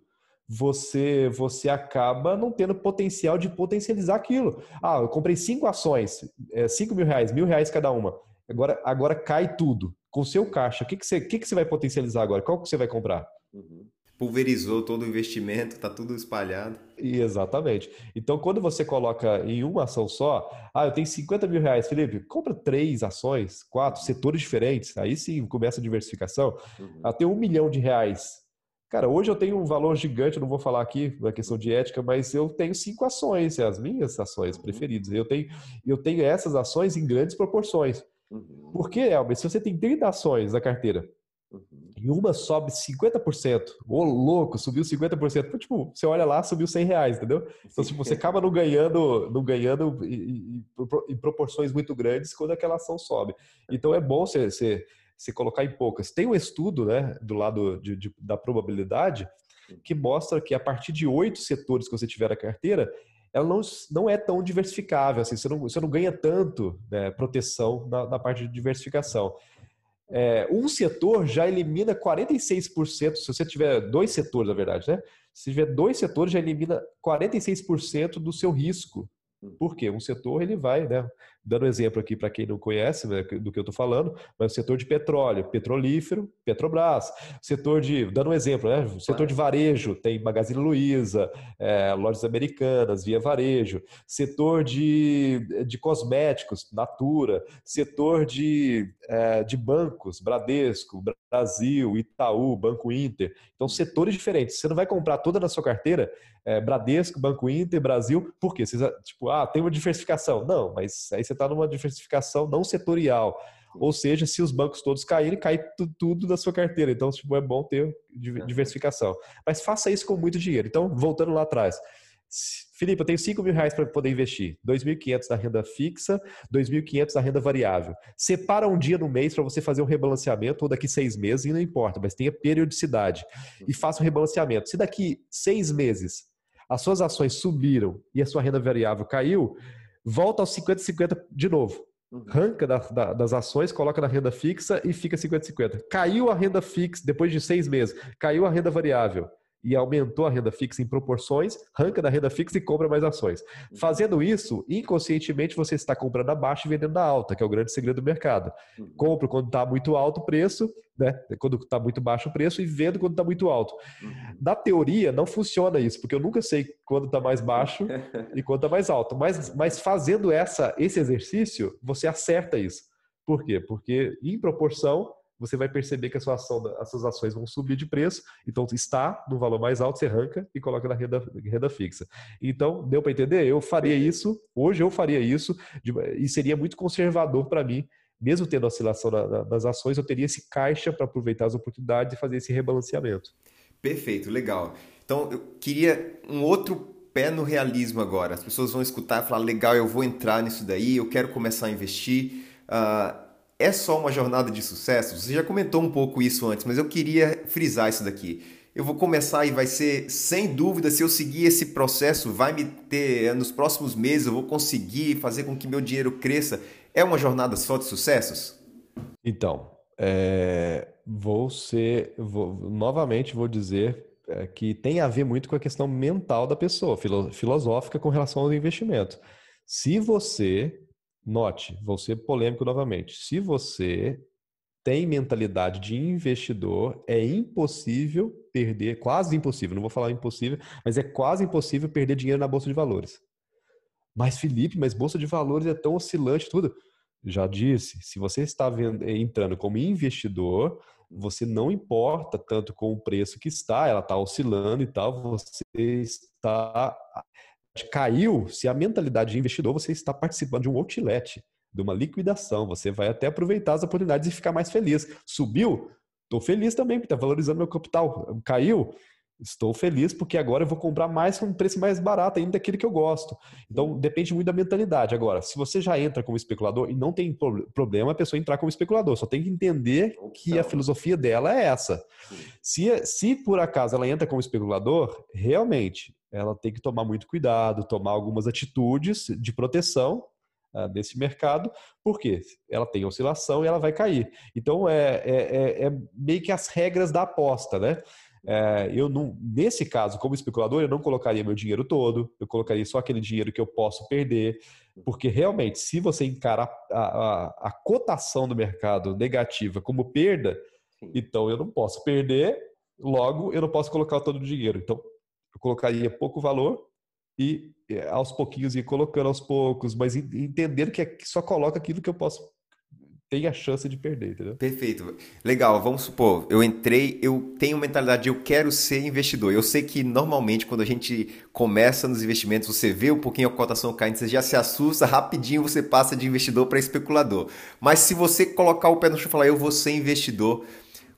você você acaba não tendo potencial de potencializar aquilo. Ah, eu comprei cinco ações, é, cinco mil reais, mil reais cada uma. Agora, agora cai tudo. Com seu caixa, o que, que, você, que, que você vai potencializar agora? Qual que você vai comprar? Uhum. Pulverizou todo o investimento, está tudo espalhado. Exatamente. Então, quando você coloca em uma ação só, ah, eu tenho 50 mil reais, Felipe, compra três ações, quatro, setores diferentes, aí sim começa a diversificação. Uhum. Ah, tem um milhão de reais, Cara, hoje eu tenho um valor gigante, não vou falar aqui na questão de ética, mas eu tenho cinco ações, as minhas ações uhum. preferidas. Eu tenho, eu tenho essas ações em grandes proporções. Uhum. Por que, Elber? Se você tem 30 ações na carteira uhum. e uma sobe 50%, ô louco, subiu 50%, então, tipo, você olha lá, subiu 100 reais, entendeu? Então, tipo, você acaba não ganhando, não ganhando em, em proporções muito grandes quando aquela ação sobe. Então, é bom você, você se colocar em poucas. Tem um estudo né, do lado de, de, da probabilidade que mostra que a partir de oito setores que você tiver na carteira, ela não, não é tão diversificável, assim, você, não, você não ganha tanto né, proteção na, na, parte de diversificação. É, um setor já elimina 46%, se você tiver dois setores, na verdade, né? Se tiver dois setores, já elimina 46% do seu risco por quê? Um setor ele vai, né? Dando exemplo aqui para quem não conhece né, do que eu estou falando, mas o setor de petróleo, petrolífero, Petrobras. Setor de, dando um exemplo, né? O setor de varejo tem Magazine Luiza, é, lojas americanas, Via Varejo. Setor de, de cosméticos, Natura. Setor de, é, de bancos, Bradesco, Brasil, Itaú, Banco Inter. Então, setores diferentes. Você não vai comprar toda na sua carteira é, Bradesco, Banco Inter, Brasil, por quê? Você, tipo, ah, tem uma diversificação. Não, mas aí você está numa diversificação não setorial. Ou seja, se os bancos todos caírem, cai tudo da sua carteira. Então, tipo, é bom ter diversificação. Mas faça isso com muito dinheiro. Então, voltando lá atrás. Felipe, eu tenho 5 mil reais para poder investir. 2.500 na renda fixa, 2.500 na renda variável. Separa um dia no mês para você fazer um rebalanceamento, ou daqui seis meses, e não importa, mas tenha periodicidade. E faça o um rebalanceamento. Se daqui seis meses as suas ações subiram e a sua renda variável caiu, volta aos 50-50 de novo. Uhum. Arranca da, da, das ações, coloca na renda fixa e fica 50-50. Caiu a renda fixa depois de seis meses, caiu a renda variável e aumentou a renda fixa em proporções, arranca da renda fixa e compra mais ações. Uhum. Fazendo isso, inconscientemente você está comprando a baixa e vendendo a alta, que é o grande segredo do mercado. Uhum. Compro quando está muito alto o preço, né? quando está muito baixo o preço, e vendo quando está muito alto. Uhum. Na teoria, não funciona isso, porque eu nunca sei quando está mais baixo *laughs* e quando está mais alto. Mas, mas fazendo essa, esse exercício, você acerta isso. Por quê? Porque, em proporção, você vai perceber que a sua ação, as suas ações vão subir de preço, então está no valor mais alto, você arranca e coloca na renda, renda fixa. Então, deu para entender? Eu faria isso, hoje eu faria isso, e seria muito conservador para mim, mesmo tendo oscilação na, na, nas ações, eu teria esse caixa para aproveitar as oportunidades e fazer esse rebalanceamento. Perfeito, legal. Então, eu queria um outro pé no realismo agora. As pessoas vão escutar e falar: legal, eu vou entrar nisso daí, eu quero começar a investir. Uh, é só uma jornada de sucesso? Você já comentou um pouco isso antes, mas eu queria frisar isso daqui. Eu vou começar e vai ser, sem dúvida, se eu seguir esse processo, vai me ter, nos próximos meses, eu vou conseguir fazer com que meu dinheiro cresça. É uma jornada só de sucessos? Então, é, vou ser, vou, novamente vou dizer é, que tem a ver muito com a questão mental da pessoa, filosófica com relação ao investimento. Se você Note, vou ser polêmico novamente. Se você tem mentalidade de investidor, é impossível perder, quase impossível, não vou falar impossível, mas é quase impossível perder dinheiro na bolsa de valores. Mas Felipe, mas bolsa de valores é tão oscilante tudo. Já disse, se você está vendo, entrando como investidor, você não importa tanto com o preço que está, ela está oscilando e tal, você está caiu, se a mentalidade de investidor, você está participando de um outlet, de uma liquidação. Você vai até aproveitar as oportunidades e ficar mais feliz. Subiu? Estou feliz também, porque está valorizando meu capital. Caiu? Estou feliz porque agora eu vou comprar mais com um preço mais barato ainda daquele que eu gosto. Então depende muito da mentalidade. Agora, se você já entra como especulador, e não tem problema a pessoa entrar como especulador, só tem que entender que a filosofia dela é essa. Se, se por acaso ela entra como especulador, realmente ela tem que tomar muito cuidado, tomar algumas atitudes de proteção, uh, desse mercado, porque ela tem oscilação e ela vai cair. Então, é, é, é, é meio que as regras da aposta, né? É, eu não, nesse caso, como especulador, eu não colocaria meu dinheiro todo, eu colocaria só aquele dinheiro que eu posso perder, porque realmente, se você encarar a, a, a cotação do mercado negativa como perda, Sim. então eu não posso perder, logo eu não posso colocar todo o dinheiro. Então, eu colocaria pouco valor e é, aos pouquinhos ir colocando aos poucos, mas entendendo que é só coloca aquilo que eu posso tem a chance de perder, entendeu? Perfeito. Legal, vamos supor, eu entrei, eu tenho mentalidade de eu quero ser investidor. Eu sei que normalmente quando a gente começa nos investimentos, você vê um pouquinho a cotação caindo, você já se assusta, rapidinho você passa de investidor para especulador. Mas se você colocar o pé no chão e falar, eu vou ser investidor,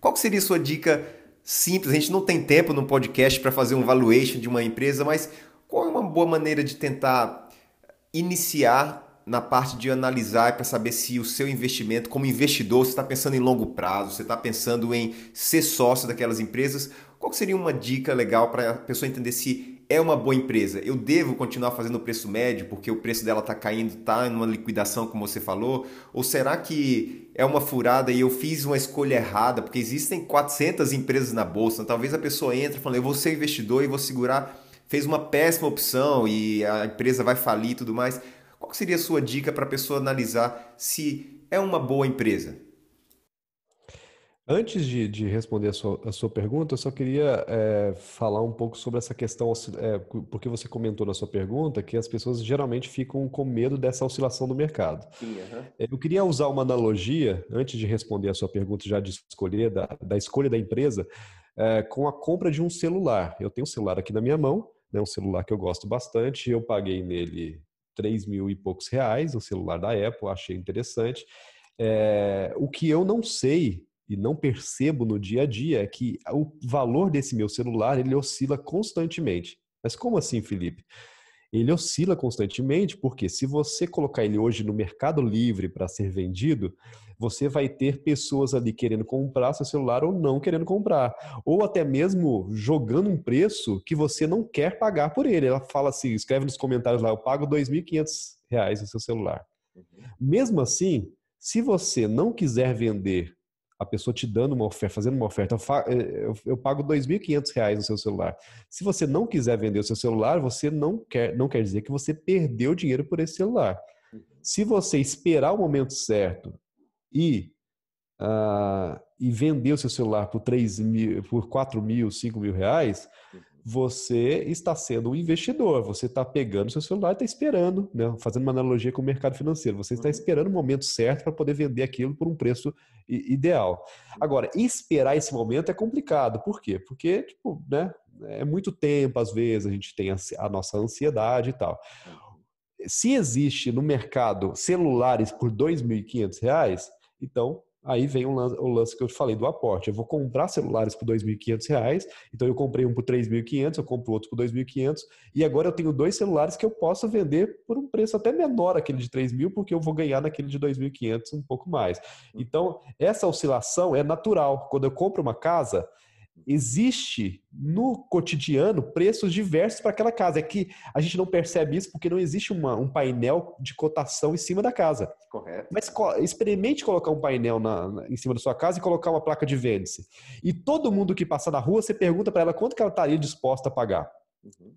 qual seria a sua dica simples? A gente não tem tempo no podcast para fazer um valuation de uma empresa, mas qual é uma boa maneira de tentar iniciar na parte de analisar para saber se o seu investimento, como investidor, você está pensando em longo prazo, você está pensando em ser sócio daquelas empresas. Qual seria uma dica legal para a pessoa entender se é uma boa empresa? Eu devo continuar fazendo o preço médio porque o preço dela está caindo, está em uma liquidação, como você falou? Ou será que é uma furada e eu fiz uma escolha errada? Porque existem 400 empresas na bolsa, talvez a pessoa entre falando, eu vou ser investidor e vou segurar, fez uma péssima opção e a empresa vai falir e tudo mais. Qual seria a sua dica para a pessoa analisar se é uma boa empresa? Antes de, de responder a sua, a sua, pergunta, eu só queria é, falar um pouco sobre essa questão, é, porque você comentou na sua pergunta que as pessoas geralmente ficam com medo dessa oscilação do mercado. Sim, uhum. Eu queria usar uma analogia, antes de responder a sua pergunta, já de escolher, da, da escolha da empresa, é, com a compra de um celular. Eu tenho um celular aqui na minha mão, né, um celular que eu gosto bastante, eu paguei nele 3 mil e poucos reais, o celular da Apple, achei interessante. É, o que eu não sei e não percebo no dia a dia é que o valor desse meu celular ele oscila constantemente. Mas como assim, Felipe? Ele oscila constantemente porque se você colocar ele hoje no Mercado Livre para ser vendido, você vai ter pessoas ali querendo comprar seu celular ou não querendo comprar, ou até mesmo jogando um preço que você não quer pagar por ele. Ela fala assim, escreve nos comentários lá, eu pago R$ 2.500 no seu celular. Uhum. Mesmo assim, se você não quiser vender a pessoa te dando uma oferta, fazendo uma oferta, eu, eu pago R$ 2.500 no seu celular. Se você não quiser vender o seu celular, você não quer, não quer dizer que você perdeu dinheiro por esse celular. Uhum. Se você esperar o momento certo e, uh, e vender o seu celular por 3 mil, por 4 mil, 5 mil reais, uhum. você está sendo um investidor. Você está pegando o seu celular e está esperando, né? fazendo uma analogia com o mercado financeiro. Você está uhum. esperando o momento certo para poder vender aquilo por um preço ideal. Agora, esperar esse momento é complicado. Por quê? Porque, tipo, né? É muito tempo, às vezes, a gente tem a nossa ansiedade e tal se existe no mercado celulares por R$ 2.500, então, aí vem o lance, o lance, que eu te falei do aporte. Eu vou comprar celulares por R$ 2.500, então eu comprei um por R$ 3.500, eu compro outro por R$ 2.500, e agora eu tenho dois celulares que eu posso vender por um preço até menor aquele de R$ 3.000, porque eu vou ganhar naquele de R$ 2.500 um pouco mais. Então, essa oscilação é natural. Quando eu compro uma casa, existe no cotidiano preços diversos para aquela casa. É que a gente não percebe isso porque não existe uma, um painel de cotação em cima da casa. Correto. Mas experimente colocar um painel na, na, em cima da sua casa e colocar uma placa de vende-se. E todo mundo que passa na rua, você pergunta para ela quanto que ela estaria disposta a pagar. Uhum.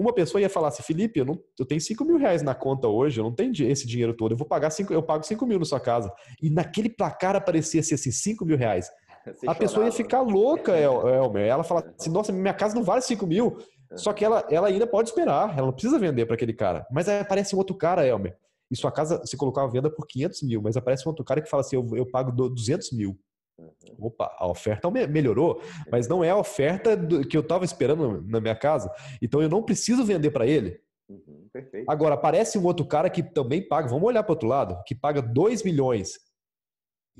Uma pessoa ia falar assim, Felipe, eu, não, eu tenho 5 mil reais na conta hoje, eu não tenho esse dinheiro todo, eu vou pagar 5, eu pago 5 mil na sua casa. E naquele placar aparecia assim, 5 mil reais. *laughs* Você a pessoa ia ficar louca, Elmer. Ela fala assim: nossa, minha casa não vale 5 mil. Só que ela, ela ainda pode esperar, ela não precisa vender para aquele cara. Mas aí aparece um outro cara, Elmer. E sua casa, você colocou a venda por 500 mil, mas aparece um outro cara que fala assim: eu, eu pago 200 mil. Uhum. Opa, a oferta melhorou, mas não é a oferta que eu estava esperando na minha casa. Então eu não preciso vender para ele. Uhum, Agora, aparece um outro cara que também paga, vamos olhar para o outro lado, que paga 2 milhões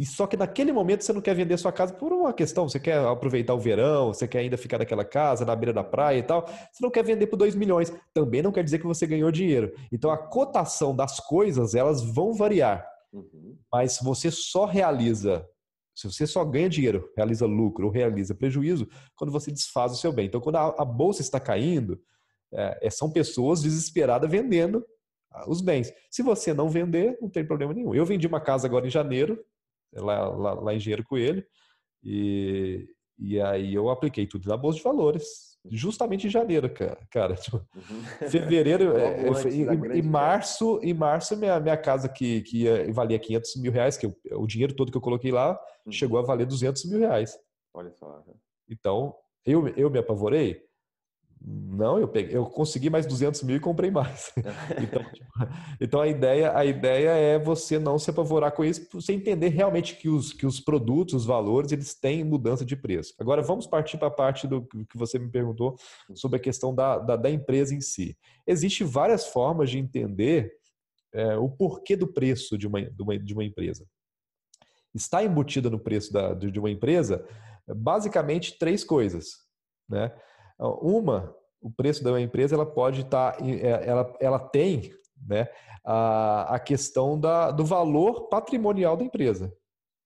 e só que naquele momento você não quer vender sua casa por uma questão, você quer aproveitar o verão, você quer ainda ficar naquela casa, na beira da praia e tal, você não quer vender por 2 milhões. Também não quer dizer que você ganhou dinheiro. Então a cotação das coisas, elas vão variar. Uhum. Mas você só realiza, se você só ganha dinheiro, realiza lucro ou realiza prejuízo, quando você desfaz o seu bem. Então quando a, a bolsa está caindo, é, é são pessoas desesperadas vendendo os bens. Se você não vender, não tem problema nenhum. Eu vendi uma casa agora em janeiro, lá, lá, lá em Engenheiro Coelho, e, e aí eu apliquei tudo na Bolsa de Valores, justamente em janeiro, cara. cara *laughs* tipo, uhum. Fevereiro, *laughs* é, em, em, março, em março minha, minha casa que, que ia, valia 500 mil reais, que eu, o dinheiro todo que eu coloquei lá uhum. chegou a valer 200 mil reais. Olha só. Então, eu, eu me apavorei? Não, eu peguei, eu consegui mais 200 mil e comprei mais. *laughs* *laughs* então, tipo, então, a ideia, a ideia é você não se apavorar com isso, você entender realmente que os, que os produtos, os valores, eles têm mudança de preço. Agora vamos partir para a parte do que você me perguntou sobre a questão da, da, da empresa em si. Existem várias formas de entender é, o porquê do preço de uma, de uma, de uma empresa. Está embutida no preço da, de uma empresa basicamente três coisas, né? Uma, o preço da empresa ela pode estar, tá, é, ela, ela tem né, a, a questão da, do valor patrimonial da empresa.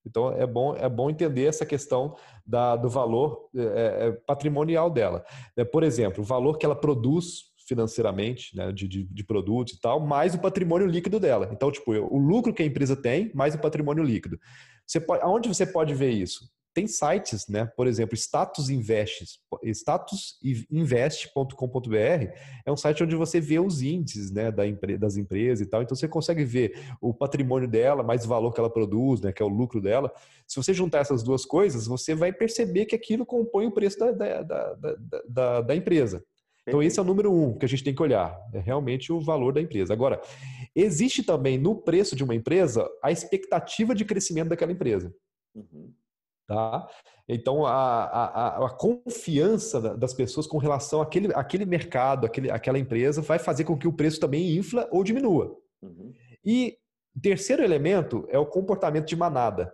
Então é bom, é bom entender essa questão da, do valor é, é, é patrimonial dela. Por exemplo, o valor que ela produz financeiramente, né, de, de, de, produtos e tal, mais o patrimônio líquido dela. Então, tipo, o lucro que a empresa tem, mais o patrimônio líquido. Você pode, aonde você pode ver isso? Tem sites, né? Por exemplo, Status Invest, statusinvest.com.br é um site onde você vê os índices, né, da das empresas e tal. Então você consegue ver o patrimônio dela, mais o valor que ela produz, né, que é o lucro dela. Se você juntar essas duas coisas, você vai perceber que aquilo compõe o preço da, da, da, da, da empresa. Então, esse é o número um que a gente tem que olhar, é realmente o valor da empresa. Agora, existe também no preço de uma empresa a expectativa de crescimento daquela empresa. Uhum. Tá? Então, a, a, a, confiança das pessoas com relação àquele, àquele mercado, àquele, àquela empresa, vai fazer com que o preço também infla ou diminua. Uhum. E terceiro elemento é o comportamento de manada,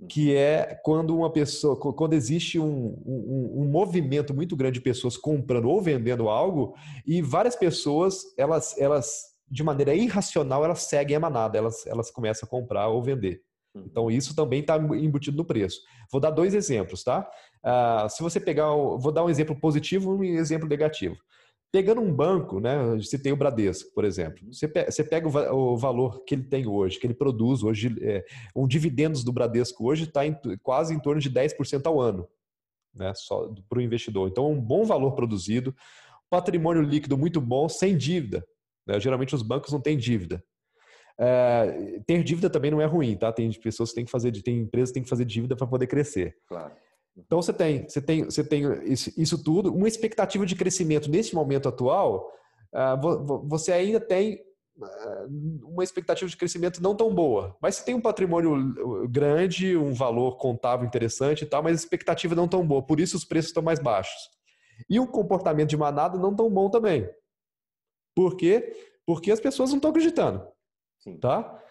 uhum. que é quando uma pessoa, quando existe um, um, um, movimento muito grande de pessoas comprando ou vendendo algo, e várias pessoas, elas, elas de maneira irracional, elas seguem a manada, elas, elas começam a comprar ou vender. Então, isso também está embutido no preço. Vou dar dois exemplos, tá? Uh, se você pegar, vou dar um exemplo positivo e um exemplo negativo. Pegando um banco, né? Tem o Bradesco, por exemplo. Você pega, o, valor que ele tem hoje, que ele produz hoje, é, um dividendos do Bradesco hoje está quase em torno de 10% ao ano, né? Só para o investidor. Então, um bom valor produzido, patrimônio líquido muito bom, sem dívida. Né? Geralmente os bancos não têm dívida. É, ter dívida também não é ruim, tá? Tem pessoas que têm que fazer, tem empresas que têm que fazer dívida para poder crescer. Claro. Então você tem, você tem, você tem isso, isso tudo, uma expectativa de crescimento nesse momento atual, uh, você ainda tem uh, uma expectativa de crescimento não tão boa, mas você tem um patrimônio uh, grande, um valor contábil interessante e tal, mas a expectativa não tão boa, por isso os preços estão mais baixos. E um comportamento de manada não tão bom também. Por quê? Porque as pessoas não estão acreditando. Sim. Tá?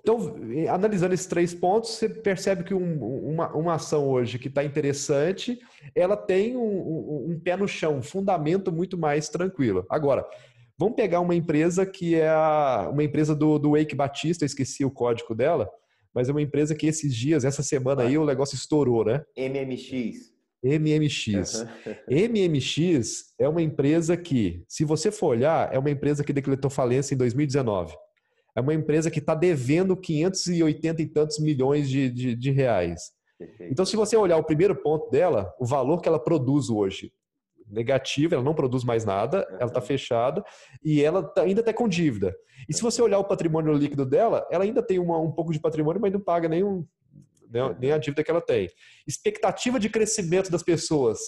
Então, analisando esses três pontos, você percebe que um, uma, uma ação hoje que está interessante, ela tem um, um, um, pé no chão, um fundamento muito mais tranquilo. Agora, vamos pegar uma empresa que é a, uma empresa do, do Wake Batista, eu esqueci o código dela, mas é uma empresa que esses dias, essa semana aí, o negócio estourou, né? MMX. MMX. MMX *laughs* é uma empresa que, se você for olhar, é uma empresa que decretou falência em 2019 é uma empresa que está devendo 580 e tantos milhões de, de, de reais. Perfeito. Então, se você olhar o primeiro ponto dela, o valor que ela produz hoje, negativo, ela não produz mais nada, uhum. ela está fechada e ela tá, ainda está com dívida. E se você olhar o patrimônio líquido dela, ela ainda tem uma, um pouco de patrimônio, mas não paga nenhum, nem, nem a dívida que ela tem. Expectativa de crescimento das pessoas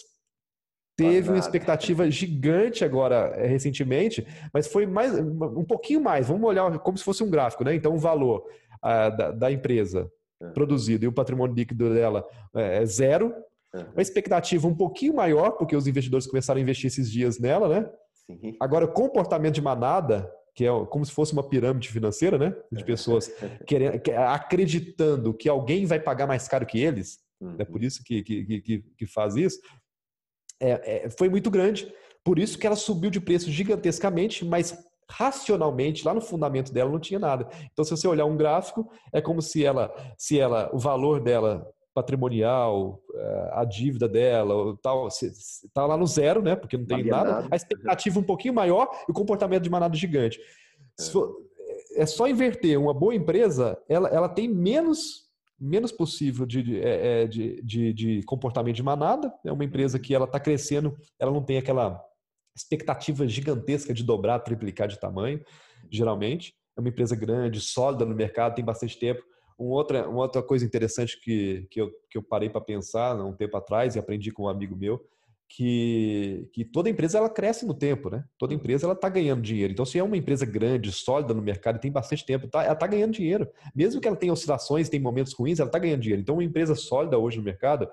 teve uma expectativa gigante agora é, recentemente, mas foi mais um pouquinho mais. Vamos olhar como se fosse um gráfico, né? Então o valor uh, da, da, empresa é. produzido e o patrimônio líquido dela é, é zero. Uhum. Uma expectativa um pouquinho maior, porque os investidores começaram a investir esses dias nela, né? Sim. Agora, comportamento de manada, que é como se fosse uma pirâmide financeira, né? De pessoas *laughs* querendo, acreditando que alguém vai pagar mais caro que eles. Uhum. É por isso que, que, que, que faz isso é, é, foi muito grande. Por isso que ela subiu de preço gigantescamente, mas racionalmente, lá no fundamento dela, não tinha nada. Então, se você olhar um gráfico, é como se ela, se ela, o valor dela patrimonial, é, a dívida dela, tal, está lá no zero, né? Porque não tem nada. nada. A expectativa um pouquinho maior e o comportamento de manada gigante. For, é só inverter. Uma boa empresa, ela, ela tem menos menos possível de, de, é, é, de, de, de comportamento de manada. É uma empresa que ela está crescendo, ela não tem aquela expectativa gigantesca de dobrar, triplicar de tamanho, geralmente. É uma empresa grande, sólida no mercado, tem bastante tempo. Um outra, uma outra coisa interessante que, que, eu, que eu parei para pensar um tempo atrás e aprendi com um amigo meu, que, que toda empresa ela cresce no tempo, né? Toda empresa ela está ganhando dinheiro. Então, se é uma empresa grande, sólida no mercado, tem bastante tempo, tá, ela está ganhando dinheiro. Mesmo que ela tenha oscilações, tem momentos ruins, ela está ganhando dinheiro. Então, uma empresa sólida hoje no mercado,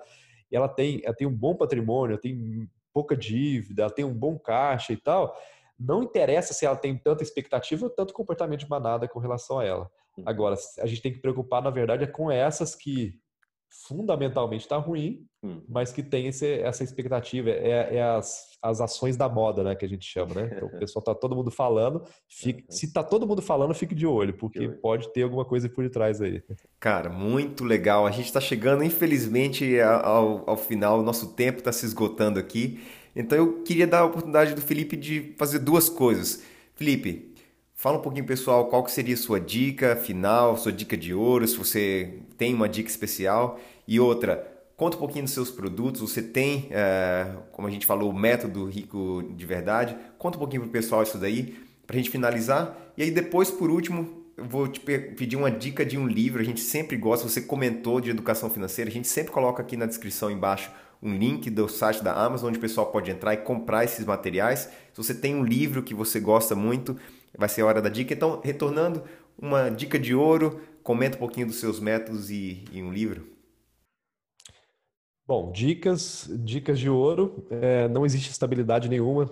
ela tem, ela tem um bom patrimônio, ela tem pouca dívida, ela tem um bom caixa e tal. Não interessa se ela tem tanta expectativa ou tanto comportamento de manada com relação a ela. Uhum. Agora, a gente tem que preocupar, na verdade, é com essas que fundamentalmente está ruim, hum. mas que tem esse, essa expectativa. É, é, as, as ações da moda, né, que a gente chama, né? Então, o *laughs* pessoal tá todo mundo falando. Fique, se tá todo mundo falando, fique de olho, porque pode ter alguma coisa por detrás aí. Cara, muito legal. A gente está chegando, infelizmente, ao, ao final. O nosso tempo está se esgotando aqui. Então, eu queria dar a oportunidade do Felipe de fazer duas coisas. Felipe, Fala um pouquinho, pessoal, qual que seria a sua dica final, sua dica de ouro, se você tem uma dica especial. E outra, conta um pouquinho dos seus produtos. Você tem, é, como a gente falou, o método rico de verdade. Conta um pouquinho para o pessoal isso daí, para a gente finalizar. E aí depois, por último, eu vou te pedir uma dica de um livro. A gente sempre gosta, você comentou de educação financeira, a gente sempre coloca aqui na descrição embaixo um link do site da Amazon onde o pessoal pode entrar e comprar esses materiais. Se você tem um livro que você gosta muito, vai ser a hora da dica. Então, retornando, uma dica de ouro, comenta um pouquinho dos seus métodos e, e um livro. Bom, dicas, dicas de ouro. É, não existe estabilidade nenhuma.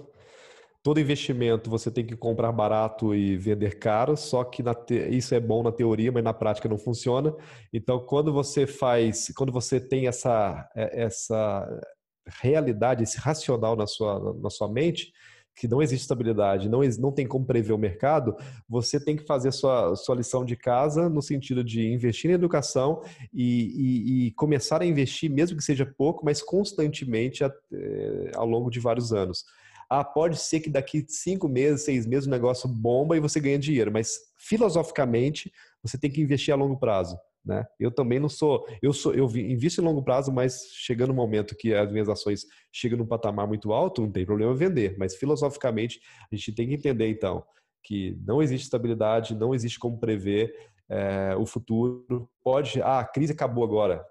Todo investimento você tem que comprar barato e vender caro, só que te... isso é bom na teoria, mas na prática não funciona. Então, quando você faz, quando você tem essa, é, essa realidade, esse racional na sua, na sua mente, que não existe estabilidade, não, não tem como prever o mercado, você tem que fazer a sua, sua lição de casa no sentido de investir em educação e, e, e começar a investir, mesmo que seja pouco, mas constantemente a, é, ao longo de vários anos. Ah, pode ser que daqui cinco meses, seis meses o negócio bomba e você ganha dinheiro, mas filosoficamente você tem que investir a longo prazo. Né? Eu também não sou, eu sou, eu invisto em longo prazo, mas chegando no momento que as minhas ações chegam num patamar muito alto, não tem problema vender. Mas filosoficamente a gente tem que entender então que não existe estabilidade, não existe como prever é, o futuro. Pode, ah, a crise acabou agora,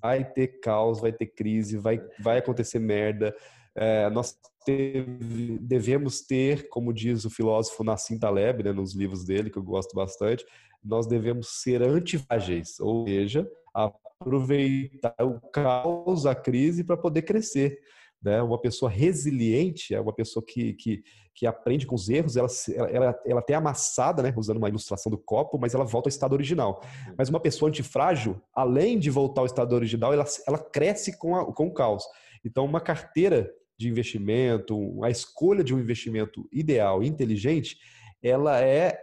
vai ter caos, vai ter crise, vai, vai acontecer merda. É, nós teve, devemos ter, como diz o filósofo Nassim Taleb, né, nos livros dele, que eu gosto bastante, nós devemos ser antifrágeis, ou seja, aproveitar o caos, a crise para poder crescer. Né? Uma pessoa resiliente é uma pessoa que, que, que aprende com os erros, ela, ela, ela até amassada, né? usando uma ilustração do copo, mas ela volta ao estado original. Mas uma pessoa antifrágil, além de voltar ao estado original, ela, ela cresce com, a, com o caos. Então, uma carteira de investimento, a escolha de um investimento ideal, inteligente, ela é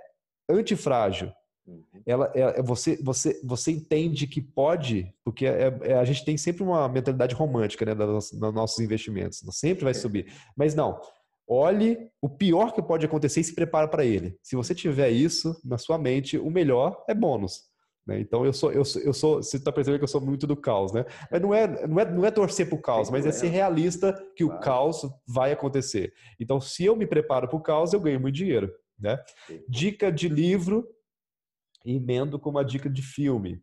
antifrágil. Uhum. Ela, é, você, você, você entende que pode, porque é, é, a gente tem sempre uma mentalidade romântica né, nos, nos nossos investimentos, sempre vai é. subir. Mas não, olhe o pior que pode acontecer e se prepara para ele. Se você tiver isso na sua mente, o melhor é bônus. Né? Então eu sou, eu sou, eu sou você está percebendo que eu sou muito do caos, né? Mas não é, não é, não é torcer para o caos, mas é ser realista que o caos vai acontecer. Então, se eu me preparo para o caos, eu ganho muito dinheiro. Né? Dica de livro emendo com uma dica de filme.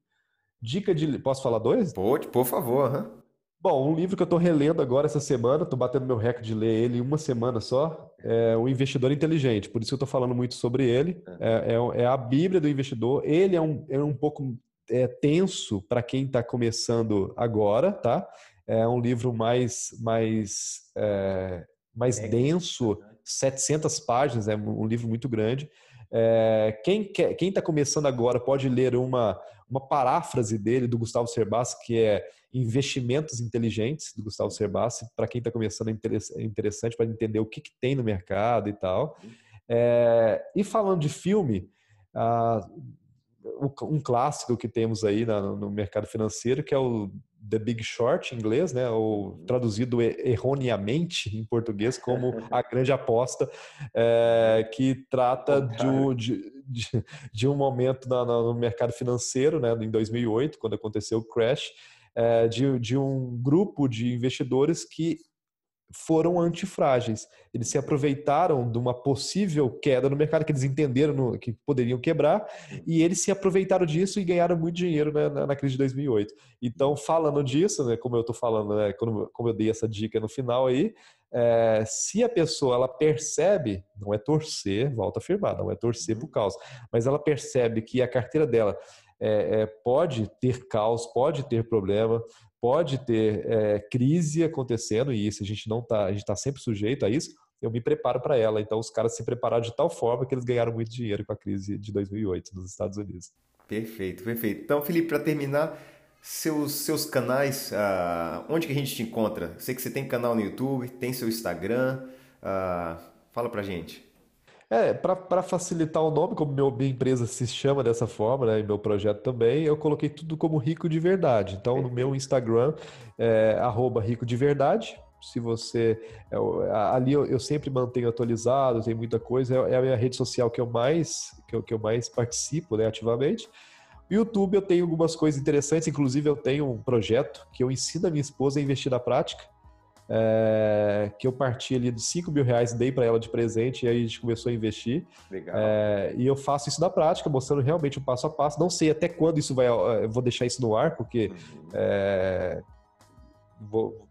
Dica de. Posso falar dois? Pode, por favor. Uhum. Bom, um livro que eu estou relendo agora essa semana, estou batendo meu recorde de ler ele em uma semana só, é O Investidor Inteligente. Por isso que eu estou falando muito sobre ele. É, é, é, a Bíblia do investidor. Ele é um, é um pouco é, tenso para quem está começando agora, tá? É um livro mais, mais, é, mais denso, 700 páginas, é um livro muito grande. É, quem está começando agora pode ler uma, uma paráfrase dele, do Gustavo Cerbasi, que é Investimentos Inteligentes, do Gustavo Cerbasi. Para quem está começando, é interessante para entender o que, que, tem no mercado e tal. É, e falando de filme, ah, um clássico que temos aí no mercado financeiro, que é o The Big Short em inglês, né, ou traduzido erroneamente em português como A Grande Aposta, é, que trata de, de, de, um momento no mercado financeiro, né, em 2008, quando aconteceu o crash, é, de, de um grupo de investidores que foram antifrágeis. Eles se aproveitaram de uma possível queda no mercado que eles entenderam no, que poderiam quebrar e eles se aproveitaram disso e ganharam muito dinheiro né, na, na, crise de 2008. Então, falando disso, né, como eu estou falando, né, como, como, eu dei essa dica no final aí, é, se a pessoa ela percebe, não é torcer, volta a afirmar, não é torcer por causa, mas ela percebe que a carteira dela é, é, pode ter caos, pode ter problema, pode ter é, crise acontecendo e isso a gente não tá, a gente está sempre sujeito a isso. Eu me preparo para ela. Então os caras se prepararam de tal forma que eles ganharam muito dinheiro com a crise de 2008 nos Estados Unidos. Perfeito, perfeito. Então, Felipe, para terminar, seus, seus canais, uh, onde que a gente te encontra? Sei que você tem canal no YouTube, tem seu Instagram. Uh, fala pra gente. É, para facilitar o nome, como meu, minha empresa se chama dessa forma, né, e meu projeto também, eu coloquei tudo como Rico de Verdade. Então, no meu Instagram, é Rico de Verdade. Se você. É, ali eu, eu, sempre mantenho atualizado, tem muita coisa. É, é a minha rede social que eu mais, que eu, que eu mais participo né, ativamente. No YouTube eu tenho algumas coisas interessantes, inclusive eu tenho um projeto que eu ensino a minha esposa a investir na prática é, que eu parti ali de 5 mil reais, dei para ela de presente e aí a gente começou a investir. Legal. É, e eu faço isso na prática, mostrando realmente o passo a passo. Não sei até quando isso vai, eu vou deixar isso no ar, porque uhum. é, vou,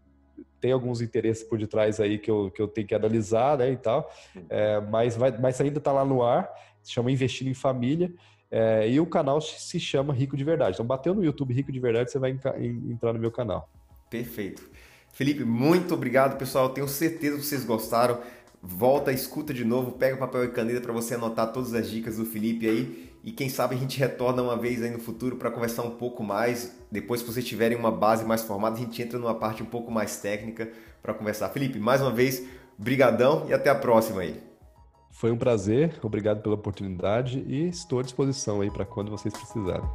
tem alguns interesses por detrás aí que eu, que eu tenho que analisar, né, e tal. Uhum. É, mas, vai, mas ainda está lá no ar, se chama Investindo em Família. É, e o canal se chama Rico de Verdade. Então, bateu no YouTube Rico de Verdade, você vai entrar no meu canal. Perfeito. Felipe, muito obrigado, pessoal. Tenho certeza que vocês gostaram. Volta, escuta de novo, pega papel e caneta para você anotar todas as dicas do Felipe aí. E quem sabe a gente retorna uma vez aí no futuro para conversar um pouco mais. Depois que vocês tiverem uma base mais formada, a gente entra numa parte um pouco mais técnica para conversar. Felipe, mais uma vez, brigadão e até a próxima aí. Foi um prazer, obrigado pela oportunidade e estou à disposição aí para quando vocês precisarem.